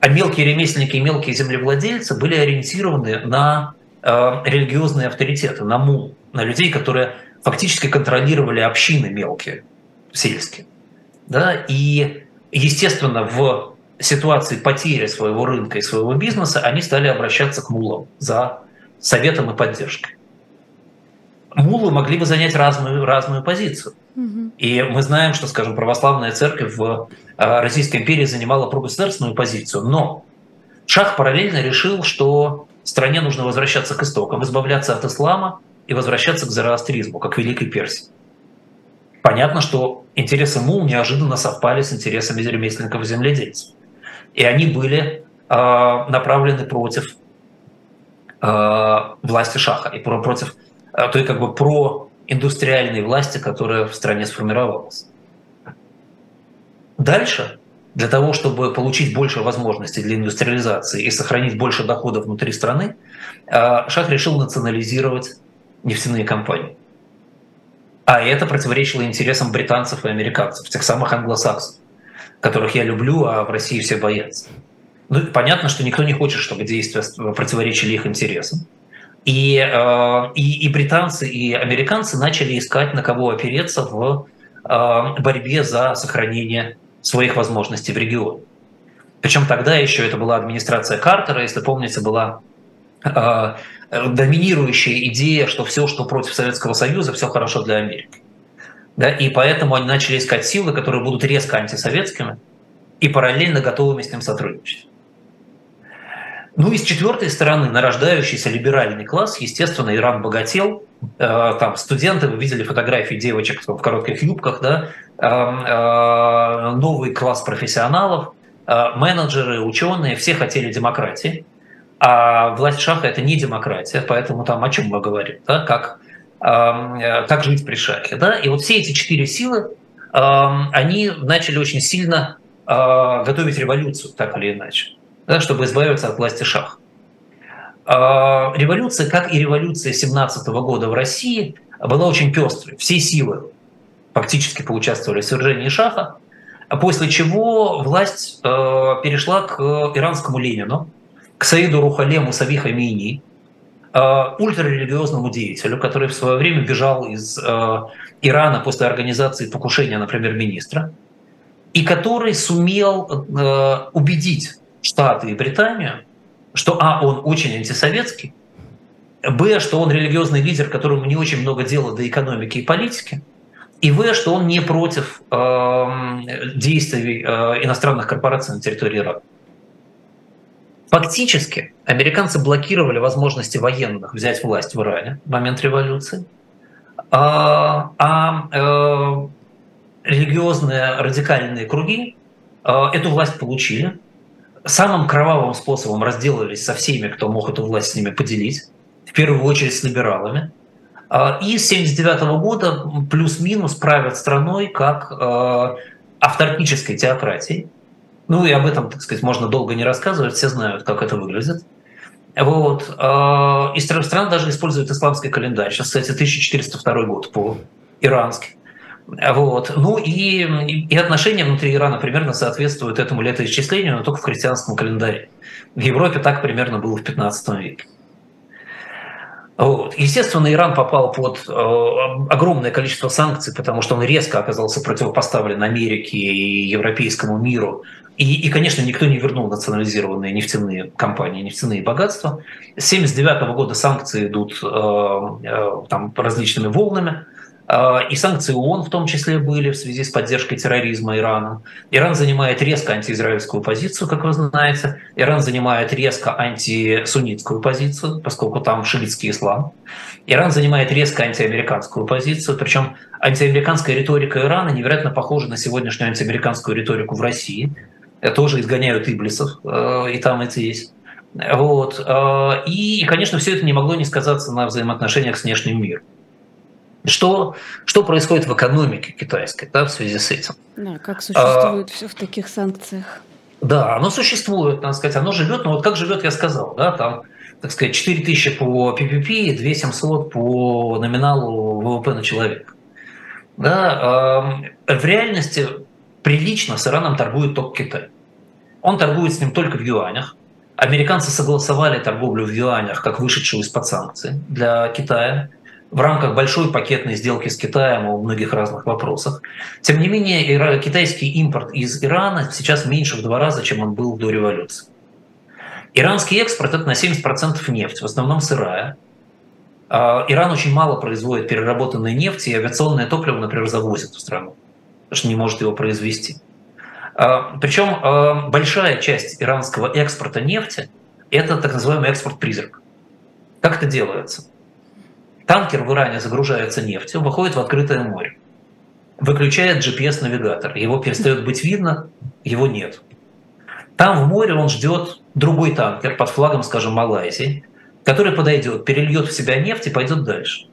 А мелкие ремесленники и мелкие землевладельцы были ориентированы на Э, религиозные авторитеты, на мул, на людей, которые фактически контролировали общины мелкие, сельские. Да? И, естественно, в ситуации потери своего рынка и своего бизнеса они стали обращаться к мулам за советом и поддержкой. Мулы могли бы занять разную, разную позицию. И мы знаем, что, скажем, православная церковь в э, Российской империи занимала прогосударственную позицию, но Шах параллельно решил, что стране нужно возвращаться к истокам, избавляться от ислама и возвращаться к зороастризму, как Великой Персии. Понятно, что интересы Мул неожиданно совпали с интересами ремесленников и земледельцев. И они были э, направлены против э, власти Шаха и про, против э, той как бы про индустриальной власти, которая в стране сформировалась. Дальше для того, чтобы получить больше возможностей для индустриализации и сохранить больше доходов внутри страны, а, Шах решил национализировать нефтяные компании. А это противоречило интересам британцев и американцев, тех самых англосаксов, которых я люблю, а в России все боятся. Ну, понятно, что никто не хочет, чтобы действия противоречили их интересам. И, а, и, и британцы, и американцы начали искать, на кого опереться в борьбе за сохранение своих возможностей в регионе. Причем тогда еще это была администрация Картера, если помните, была э, доминирующая идея, что все, что против Советского Союза, все хорошо для Америки. Да? И поэтому они начали искать силы, которые будут резко антисоветскими и параллельно готовыми с ним сотрудничать. Ну и с четвертой стороны, нарождающийся либеральный класс, естественно, Иран богател. Э, там студенты, вы видели фотографии девочек в коротких юбках, да, Эм, э, новый класс профессионалов, э, менеджеры, ученые, все хотели демократии. А власть Шаха – это не демократия, поэтому там о чем мы говорим, да, как, эм, как жить при Шахе. Да? И вот все эти четыре силы, эм, они начали очень сильно готовить революцию, так или иначе, да, чтобы избавиться от власти Шаха. Революция, как и революция 17 года в России, была очень пестрой. Все силы фактически поучаствовали в свержении Шаха, после чего власть э, перешла к иранскому Ленину, к Саиду Рухале Мусави Хамини, э, ультрарелигиозному деятелю, который в свое время бежал из э, Ирана после организации покушения на премьер-министра, и который сумел убедить Штаты и Британию, что а, он очень антисоветский, б, что он религиозный лидер, которому не очень много дела до экономики и политики, и в, что он не против э, действий э, иностранных корпораций на территории Ирака. Фактически американцы блокировали возможности военных взять власть в Иране в момент революции, а, а э, религиозные радикальные круги э, эту власть получили, самым кровавым способом разделались со всеми, кто мог эту власть с ними поделить, в первую очередь с либералами – а, и с 1979 года плюс-минус правят страной как э, автаркической теократией. Ну и об этом, так сказать, можно долго не рассказывать, все знают, как это выглядит. Вот. А, и страна даже использует исламский календарь. Сейчас, кстати, 1402 год по-ирански. Вот. Ну и, и отношения внутри Ирана примерно соответствуют этому летоисчислению, но только в христианском календаре. В Европе так примерно было в 15 веке. Вот. Естественно, Иран попал под э, огромное количество санкций, потому что он резко оказался противопоставлен Америке и европейскому миру. И, и, конечно, никто не вернул национализированные нефтяные компании, нефтяные богатства. С 1979 года санкции идут э, э, там, различными волнами. А, и санкции ООН в том числе были в связи с поддержкой терроризма Ирана. Иран занимает резко антиизраильскую позицию, как вы знаете. Иран занимает резко антисуннитскую позицию, поскольку там шиитский ислам. Иран занимает резко антиамериканскую позицию, причем антиамериканская риторика Ирана невероятно похожа на сегодняшнюю антиамериканскую риторику в России. Тоже изгоняют иблисов, э, и там это есть. Вот. Э, и, конечно, все это не могло не сказаться на взаимоотношениях с внешним миром. Что, что происходит в экономике китайской да, в связи с этим? Да, как существует а, все в таких санкциях? Да, оно существует, надо сказать, оно живет, но вот как живет, я сказал, да, там, так сказать, 4 тысячи по PPP и 2 700 по номиналу ВВП на человека. Да, э, в реальности прилично с Ираном торгует только Китай. Он торгует с ним только в юанях. Американцы согласовали торговлю в юанях как вышедшую из-под санкций для Китая в рамках большой пакетной сделки с Китаем о многих разных вопросах. Тем не менее, китайский импорт из Ирана сейчас меньше в два раза, чем он был до революции. Иранский экспорт – это на 70% нефть, в основном сырая. А, Иран очень мало производит переработанной нефти, и авиационное топливо, например, завозит в страну, потому что не может его произвести. А, Причем а, большая часть иранского экспорта нефти – это так называемый экспорт-призрак. Как это делается? Танкер в Иране загружается нефтью, выходит в открытое море, выключает GPS-навигатор, его перестает быть видно, его нет. Там в море он ждет другой танкер под флагом, скажем, Малайзии, который подойдет, перельет в себя нефть и пойдет дальше.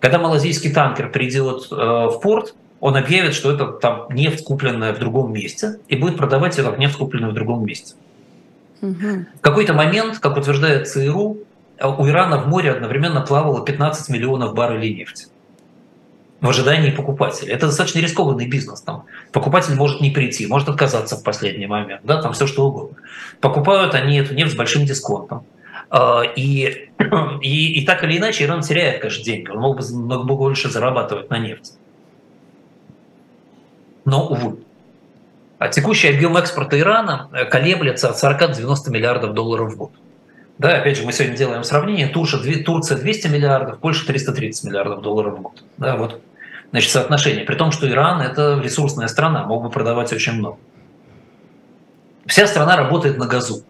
Когда малазийский танкер придет э, в порт, он объявит, что это там нефть, купленная в другом месте, и будет продавать ее как нефть, купленную в другом месте. Угу. В какой-то момент, как утверждает ЦРУ, у Ирана в море одновременно плавало 15 миллионов баррелей нефти в ожидании покупателя. Это достаточно рискованный бизнес. Там покупатель может не прийти, может отказаться в последний момент, да, там все что угодно. Покупают они эту нефть с большим дисконтом. А, и, <clears throat> и, и так или иначе Иран теряет, конечно, деньги. Он мог бы много больше зарабатывать на нефти. Но, увы. А текущий объем экспорта Ирана колеблется от 40 до 90 миллиардов долларов в год. Да, опять же, мы сегодня делаем сравнение. Турция, Турция 200 миллиардов, Польша 330 миллиардов долларов в год. Да, вот. Значит, соотношение. При том, что Иран – это ресурсная страна, мог бы продавать очень много. Вся страна работает на газу.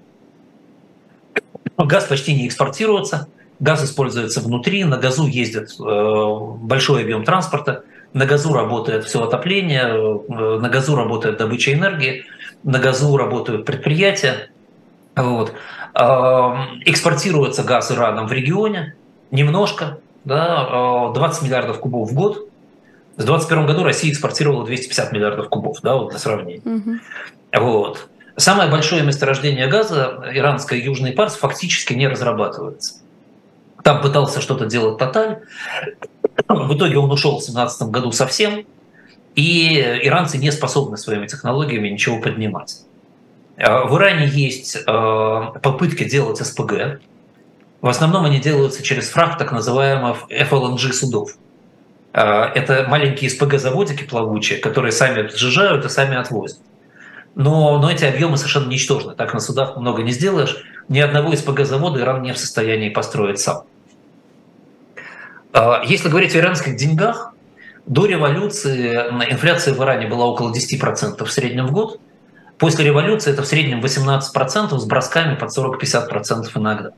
Газ почти не экспортируется, газ используется внутри, на газу ездит э, большой объем транспорта, на газу работает все отопление, э, на газу работает добыча энергии, на газу работают предприятия. Вот. Экспортируется газ Ираном в регионе немножко, да, 20 миллиардов кубов в год. В 2021 году Россия экспортировала 250 миллиардов кубов, да, вот для сравнения. Угу. Вот. Самое большое месторождение газа, иранское Южный Парс, фактически не разрабатывается. Там пытался что-то делать Тоталь. В итоге он ушел в 2017 году совсем. и иранцы не способны своими технологиями ничего поднимать. Э, в Иране есть э, попытки делать СПГ. В основном они делаются через фраг так называемых FLNG судов. Э, это маленькие СПГ-заводики плавучие, которые сами сжижают и сами отвозят. Но, но эти объемы совершенно ничтожны. Так на судах много не сделаешь. Ни одного СПГ-завода Иран не в состоянии построить сам. Если говорить о иранских деньгах, до революции инфляция в Иране была около 10% в среднем в год. После революции это в среднем 18% с бросками под 40-50% иногда.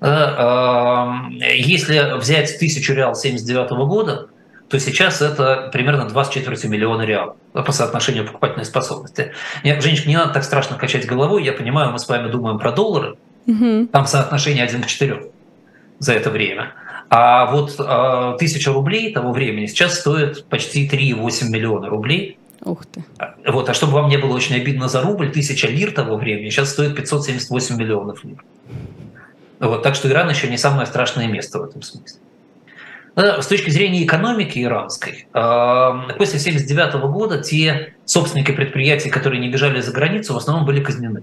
Э, э, если взять тысячу реал 79 года, то сейчас это примерно 2 с четвертью миллиона реалов по соотношению покупательной способности. Нет, Женечка, не надо так страшно качать головой. Я понимаю, мы с вами думаем про доллары. Угу. Там соотношение 1 к 4 за это время. А вот э, тысяча рублей того времени сейчас стоит почти 3,8 миллиона рублей. Ух ты. Вот, а чтобы вам не было очень обидно за рубль, тысяча лир того времени сейчас стоит 578 миллионов лир. Вот, так что Иран еще не самое страшное место в этом смысле. С точки зрения экономики иранской, э, после 1979 года те собственники предприятий, которые не бежали за границу, в основном были казнены.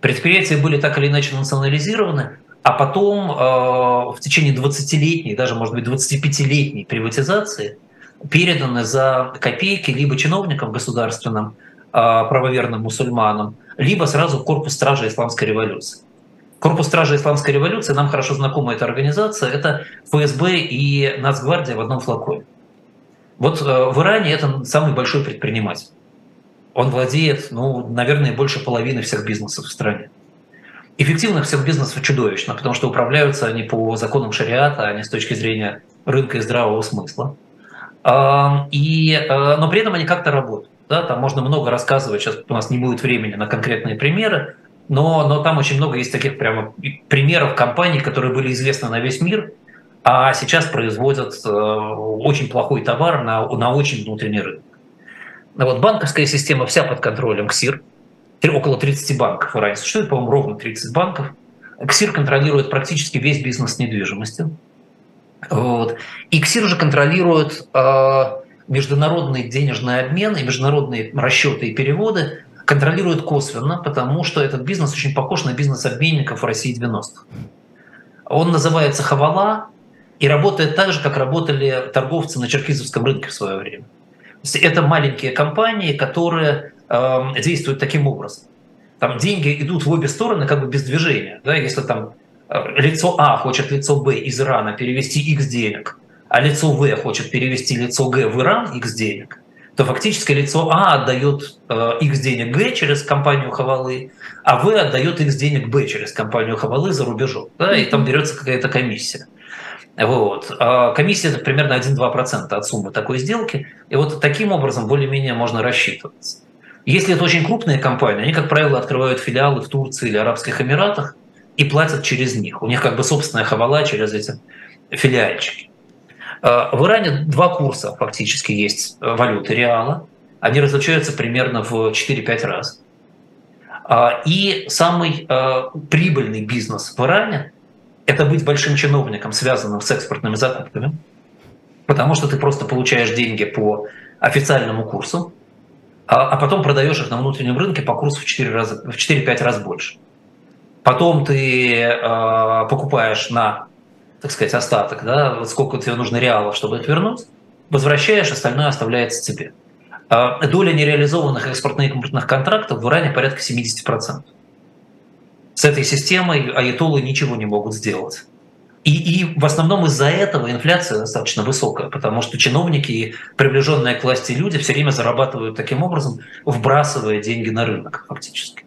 Предприятия были так или иначе национализированы, а потом э, в течение 20-летней, даже, может быть, 25-летней приватизации переданы за копейки либо чиновникам государственным, э, правоверным мусульманам, либо сразу корпус стражи исламской революции. Корпус стражи исламской революции, нам хорошо знакома эта организация, это ФСБ и Нацгвардия в одном флаконе. Вот э, в Иране это самый большой предприниматель. Он владеет, ну, наверное, больше половины всех бизнесов в стране. Эффективность всех бизнесов чудовищна, потому что управляются они по законам шариата, а не с точки зрения рынка и здравого смысла. И, э, но при этом они как-то работают. Да, там можно много рассказывать, сейчас у нас не будет времени на конкретные примеры, но, но там очень много есть таких прямо примеров компаний, которые были известны на весь мир, а сейчас производят э, очень плохой товар на, на очень внутренний рынок. Вот банковская система вся под контролем КСИР, около 30 банков в Иране существует, по-моему, ровно 30 банков. КСИР контролирует практически весь бизнес недвижимости. Вот. И КСИР же контролирует э, международный денежный обмен и международные расчеты и переводы, контролирует косвенно, потому что этот бизнес очень похож на бизнес обменников в России 90-х. Он называется Хавала и работает так же, как работали торговцы на черкизовском рынке в свое время. Это маленькие компании, которые э, действуют таким образом. Там деньги идут в обе стороны как бы без движения. Да? Если там лицо А хочет лицо Б из Ирана перевести X денег, а лицо В хочет перевести лицо Г в Иран X денег, то фактически лицо А отдает э, X денег Г через компанию Хавалы, а В отдает X денег Б через компанию Хавалы за рубежом. Да? И там берется какая-то комиссия. Вот. А комиссия это примерно 1-2% от суммы такой сделки. И вот таким образом более-менее можно рассчитываться. Если это очень крупные компании, они, как правило, открывают филиалы в Турции или Арабских Эмиратах и платят через них. У них как бы собственная хавала через эти филиальчики. А, в Иране два курса фактически есть валюты реала. Они различаются примерно в 4-5 раз. А, и самый прибыльный бизнес в Иране – это быть большим чиновником, связанным с экспортными закупками, потому что ты просто получаешь деньги по официальному курсу, а, а потом продаешь их на внутреннем рынке по курсу в 4 раза, в 4-5 раз больше. Потом ты э, покупаешь на, так сказать, остаток, да, сколько тебе нужно реалов, чтобы их вернуть, возвращаешь, остальное оставляется тебе. Э, доля нереализованных экспортно-импортных контрактов в Иране порядка 70%. С этой системой аятолы ничего не могут сделать. И, и в основном из-за этого инфляция достаточно высокая, потому что чиновники и приближенные к власти люди все время зарабатывают таким образом, вбрасывая деньги на рынок фактически.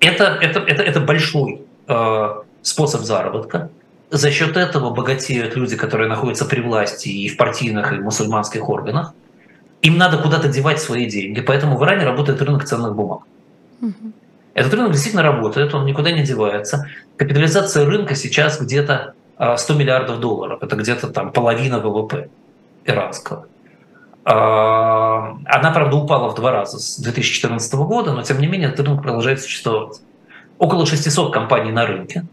Это, это, это, это большой а, способ заработка. За счет этого богатеют люди, которые находятся при власти и в партийных, и в мусульманских органах. Им надо куда-то девать свои деньги, поэтому в Иране работает рынок ценных бумаг. Угу. Этот рынок действительно работает, он никуда не девается. Капитализация рынка сейчас где-то 100 а, миллиардов долларов. Это где-то там половина ВВП иранского. А, она, правда, упала в два раза с 2014 года, но тем не менее этот рынок продолжает существовать. Около 600 компаний на рынке.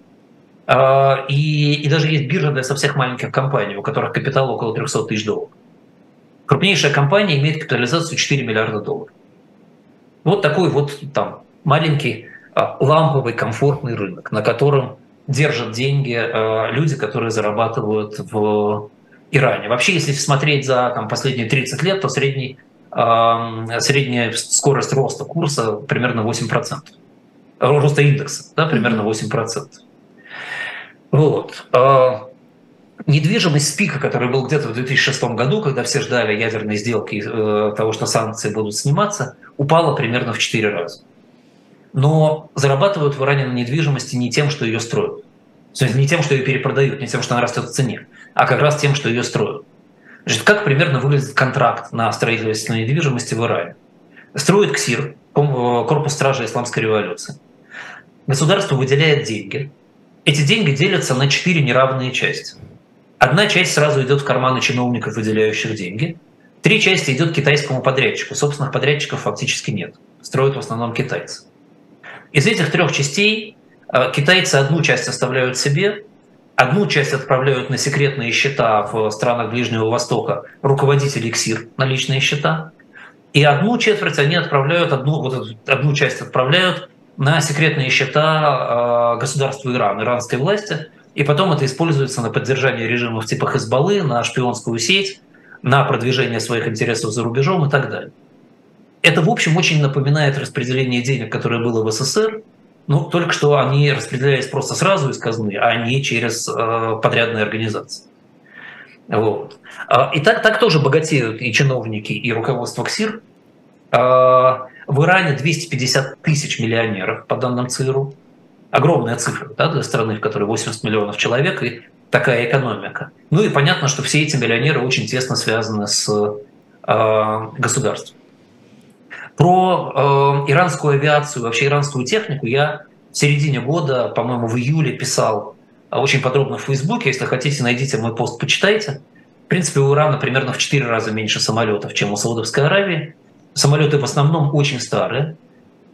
А, и, и даже есть биржа для со всех маленьких компаний, у которых капитал около 300 тысяч долларов. Крупнейшая компания имеет капитализацию 4 миллиарда долларов. Вот такой вот там маленький а, ламповый комфортный рынок, на котором держат деньги люди, которые зарабатывают в Иране. Вообще, если смотреть за там, последние 30 лет, то средний, средняя скорость роста курса примерно 8%. Роста индекса да, примерно 8%. Вот. А, недвижимость с пика, который был где-то в 2006 году, когда все ждали ядерной сделки э, того, что санкции будут сниматься, упала примерно в 4 раза. Но зарабатывают в Иране на недвижимости не тем, что ее строят. То есть не тем, что ее перепродают, не тем, что она растет в цене, а как раз тем, что ее строят. Значит, как примерно выглядит контракт на строительство недвижимости в Иране? Строит КСИР, Корпус Стражи Исламской революции. Государство выделяет деньги. Эти деньги делятся на четыре неравные части. Одна часть сразу идет в карманы чиновников, выделяющих деньги. Три части идет китайскому подрядчику. Собственных подрядчиков фактически нет. Строят в основном китайцы. Из этих трех частей э, китайцы одну часть оставляют себе, одну часть отправляют на секретные счета в странах Ближнего Востока руководители КСИР на личные счета, и одну четверть они отправляют, одну, вот одну часть отправляют на секретные счета э, государства Иран, иранской власти, и потом это используется на поддержание режимов типа Хезбаллы, на шпионскую сеть, на продвижение своих интересов за рубежом и так далее. Это, в общем, очень напоминает распределение денег, которое было в СССР, ну, только что они распределялись просто сразу из казны, а не через э, подрядные организации. Вот. А, и так, так тоже богатеют и чиновники, и руководство КСИР. А, в Иране 250 тысяч миллионеров, по данным ЦРУ. Огромная цифра да, для страны, в которой 80 миллионов человек и такая экономика. Ну и понятно, что все эти миллионеры очень тесно связаны с э, государством. Про э, иранскую авиацию, вообще иранскую технику я в середине года, по-моему, в июле писал очень подробно в Фейсбуке. Если хотите, найдите мой пост, почитайте. В принципе, у Ирана примерно в 4 раза меньше самолетов, чем у Саудовской Аравии. Самолеты в основном очень старые.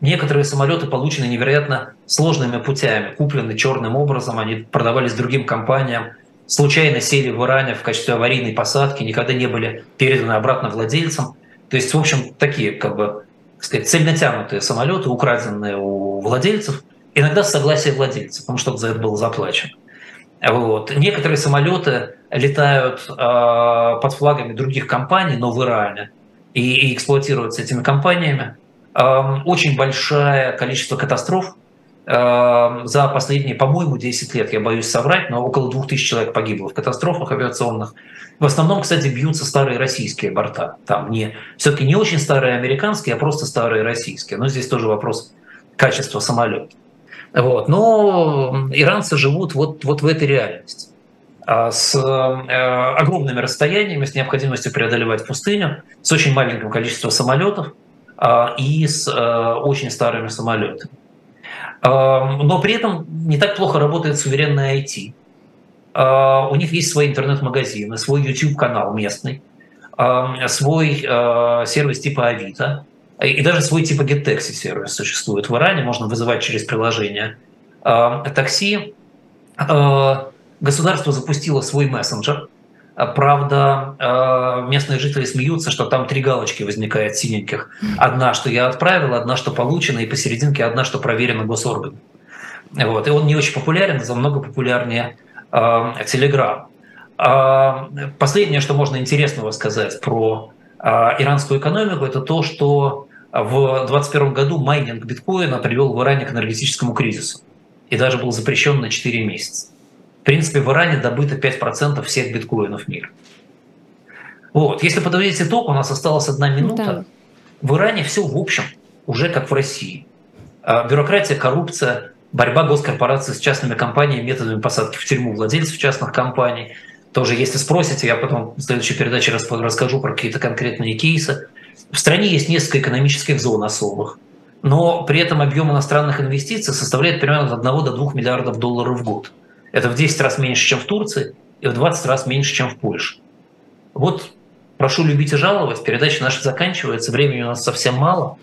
Некоторые самолеты получены невероятно сложными путями, куплены черным образом, они продавались другим компаниям, случайно сели в Иране в качестве аварийной посадки, никогда не были переданы обратно владельцам. То есть, в общем, такие, как бы, так сказать, цельнотянутые самолеты, украденные у владельцев, иногда с согласия владельцев, потому что за это было заплачено. Вот. Некоторые самолеты летают э, под флагами других компаний, но в Иране, и, и эксплуатируются этими компаниями. Э, очень большое количество катастроф за последние, по-моему, 10 лет, я боюсь соврать, но около 2000 человек погибло в катастрофах авиационных. В основном, кстати, бьются старые российские борта. Там не, все-таки не очень старые американские, а просто старые российские. Но здесь тоже вопрос качества самолета. Вот. Но иранцы живут вот, вот в этой реальности а, с э, огромными расстояниями, с необходимостью преодолевать пустыню, с очень маленьким количеством самолетов а, и с э, очень старыми самолетами. А, но при этом не так плохо работает суверенная IT. У них есть свои интернет-магазины, свой YouTube-канал местный, свой э, сервис типа Авито, и даже свой типа GetTaxi сервис существует в Иране, можно вызывать через приложение такси. Э, государство запустило свой мессенджер. Правда, э, местные жители смеются, что там три галочки возникает синеньких. Одна, что я отправил, одна, что получена, и посерединке одна, что проверена госорганом. Вот. И он не очень популярен, за много популярнее Telegram. Последнее, что можно интересного сказать про иранскую экономику, это то, что в 2021 году майнинг биткоина привел в Иране к энергетическому кризису и даже был запрещен на 4 месяца. В принципе, в Иране добыто 5% всех биткоинов мира. Вот. Если подводить итог, у нас осталась одна минута. Да. В Иране все, в общем, уже как в России. А, бюрократия, коррупция, борьба госкорпораций с частными компаниями, методами посадки в тюрьму владельцев частных компаний. Тоже, если спросите, я потом в следующей передаче расскажу про какие-то конкретные кейсы. В стране есть несколько экономических зон особых, но при этом объем иностранных инвестиций составляет примерно от 1 до 2 миллиардов долларов в год. Это в 10 раз меньше, чем в Турции, и в 20 раз меньше, чем в Польше. Вот прошу любить и жаловать, передача наша заканчивается, времени у нас совсем мало.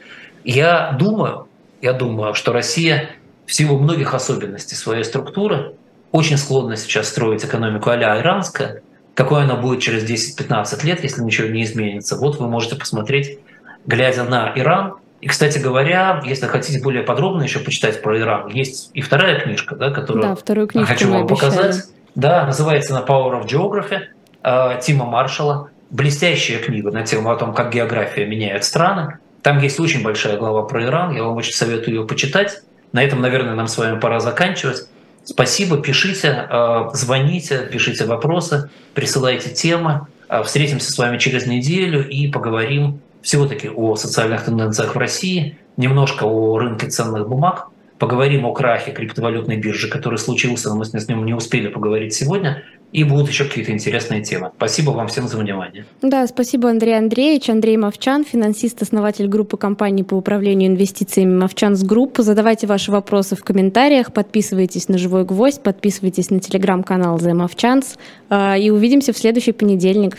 Я думаю, я думаю, что Россия в силу многих особенностей своей структуры очень склонна сейчас строить экономику а-ля иранская, какой она будет через 10-15 лет, если ничего не изменится. Вот вы можете посмотреть, глядя на Иран. И, кстати говоря, если хотите более подробно еще почитать про Иран, есть и вторая книжка, да, которую да, вторую книжку хочу вам обещали. показать. Да, называется «На Power of Geography» э, Тима Маршалла. Блестящая книга на тему о том, как география меняет страны. Там есть очень большая глава про Иран, я вам очень советую ее почитать. На этом, наверное, нам с вами пора заканчивать. Спасибо, пишите, э, звоните, пишите вопросы, присылайте темы. Э, встретимся с вами через неделю и поговорим все-таки о социальных тенденциях в России, немножко о рынке ценных бумаг, поговорим о крахе криптовалютной биржи, который случился, но мы с ним не успели поговорить сегодня – и будут еще какие-то интересные темы. Спасибо вам всем за внимание. Да, спасибо, Андрей Андреевич. Андрей Мовчан, финансист, основатель группы компаний по управлению инвестициями Movchan's Group. Задавайте ваши вопросы в комментариях, подписывайтесь на «Живой гвоздь», подписывайтесь на телеграм-канал «The Movchan's» а, и увидимся в следующий понедельник.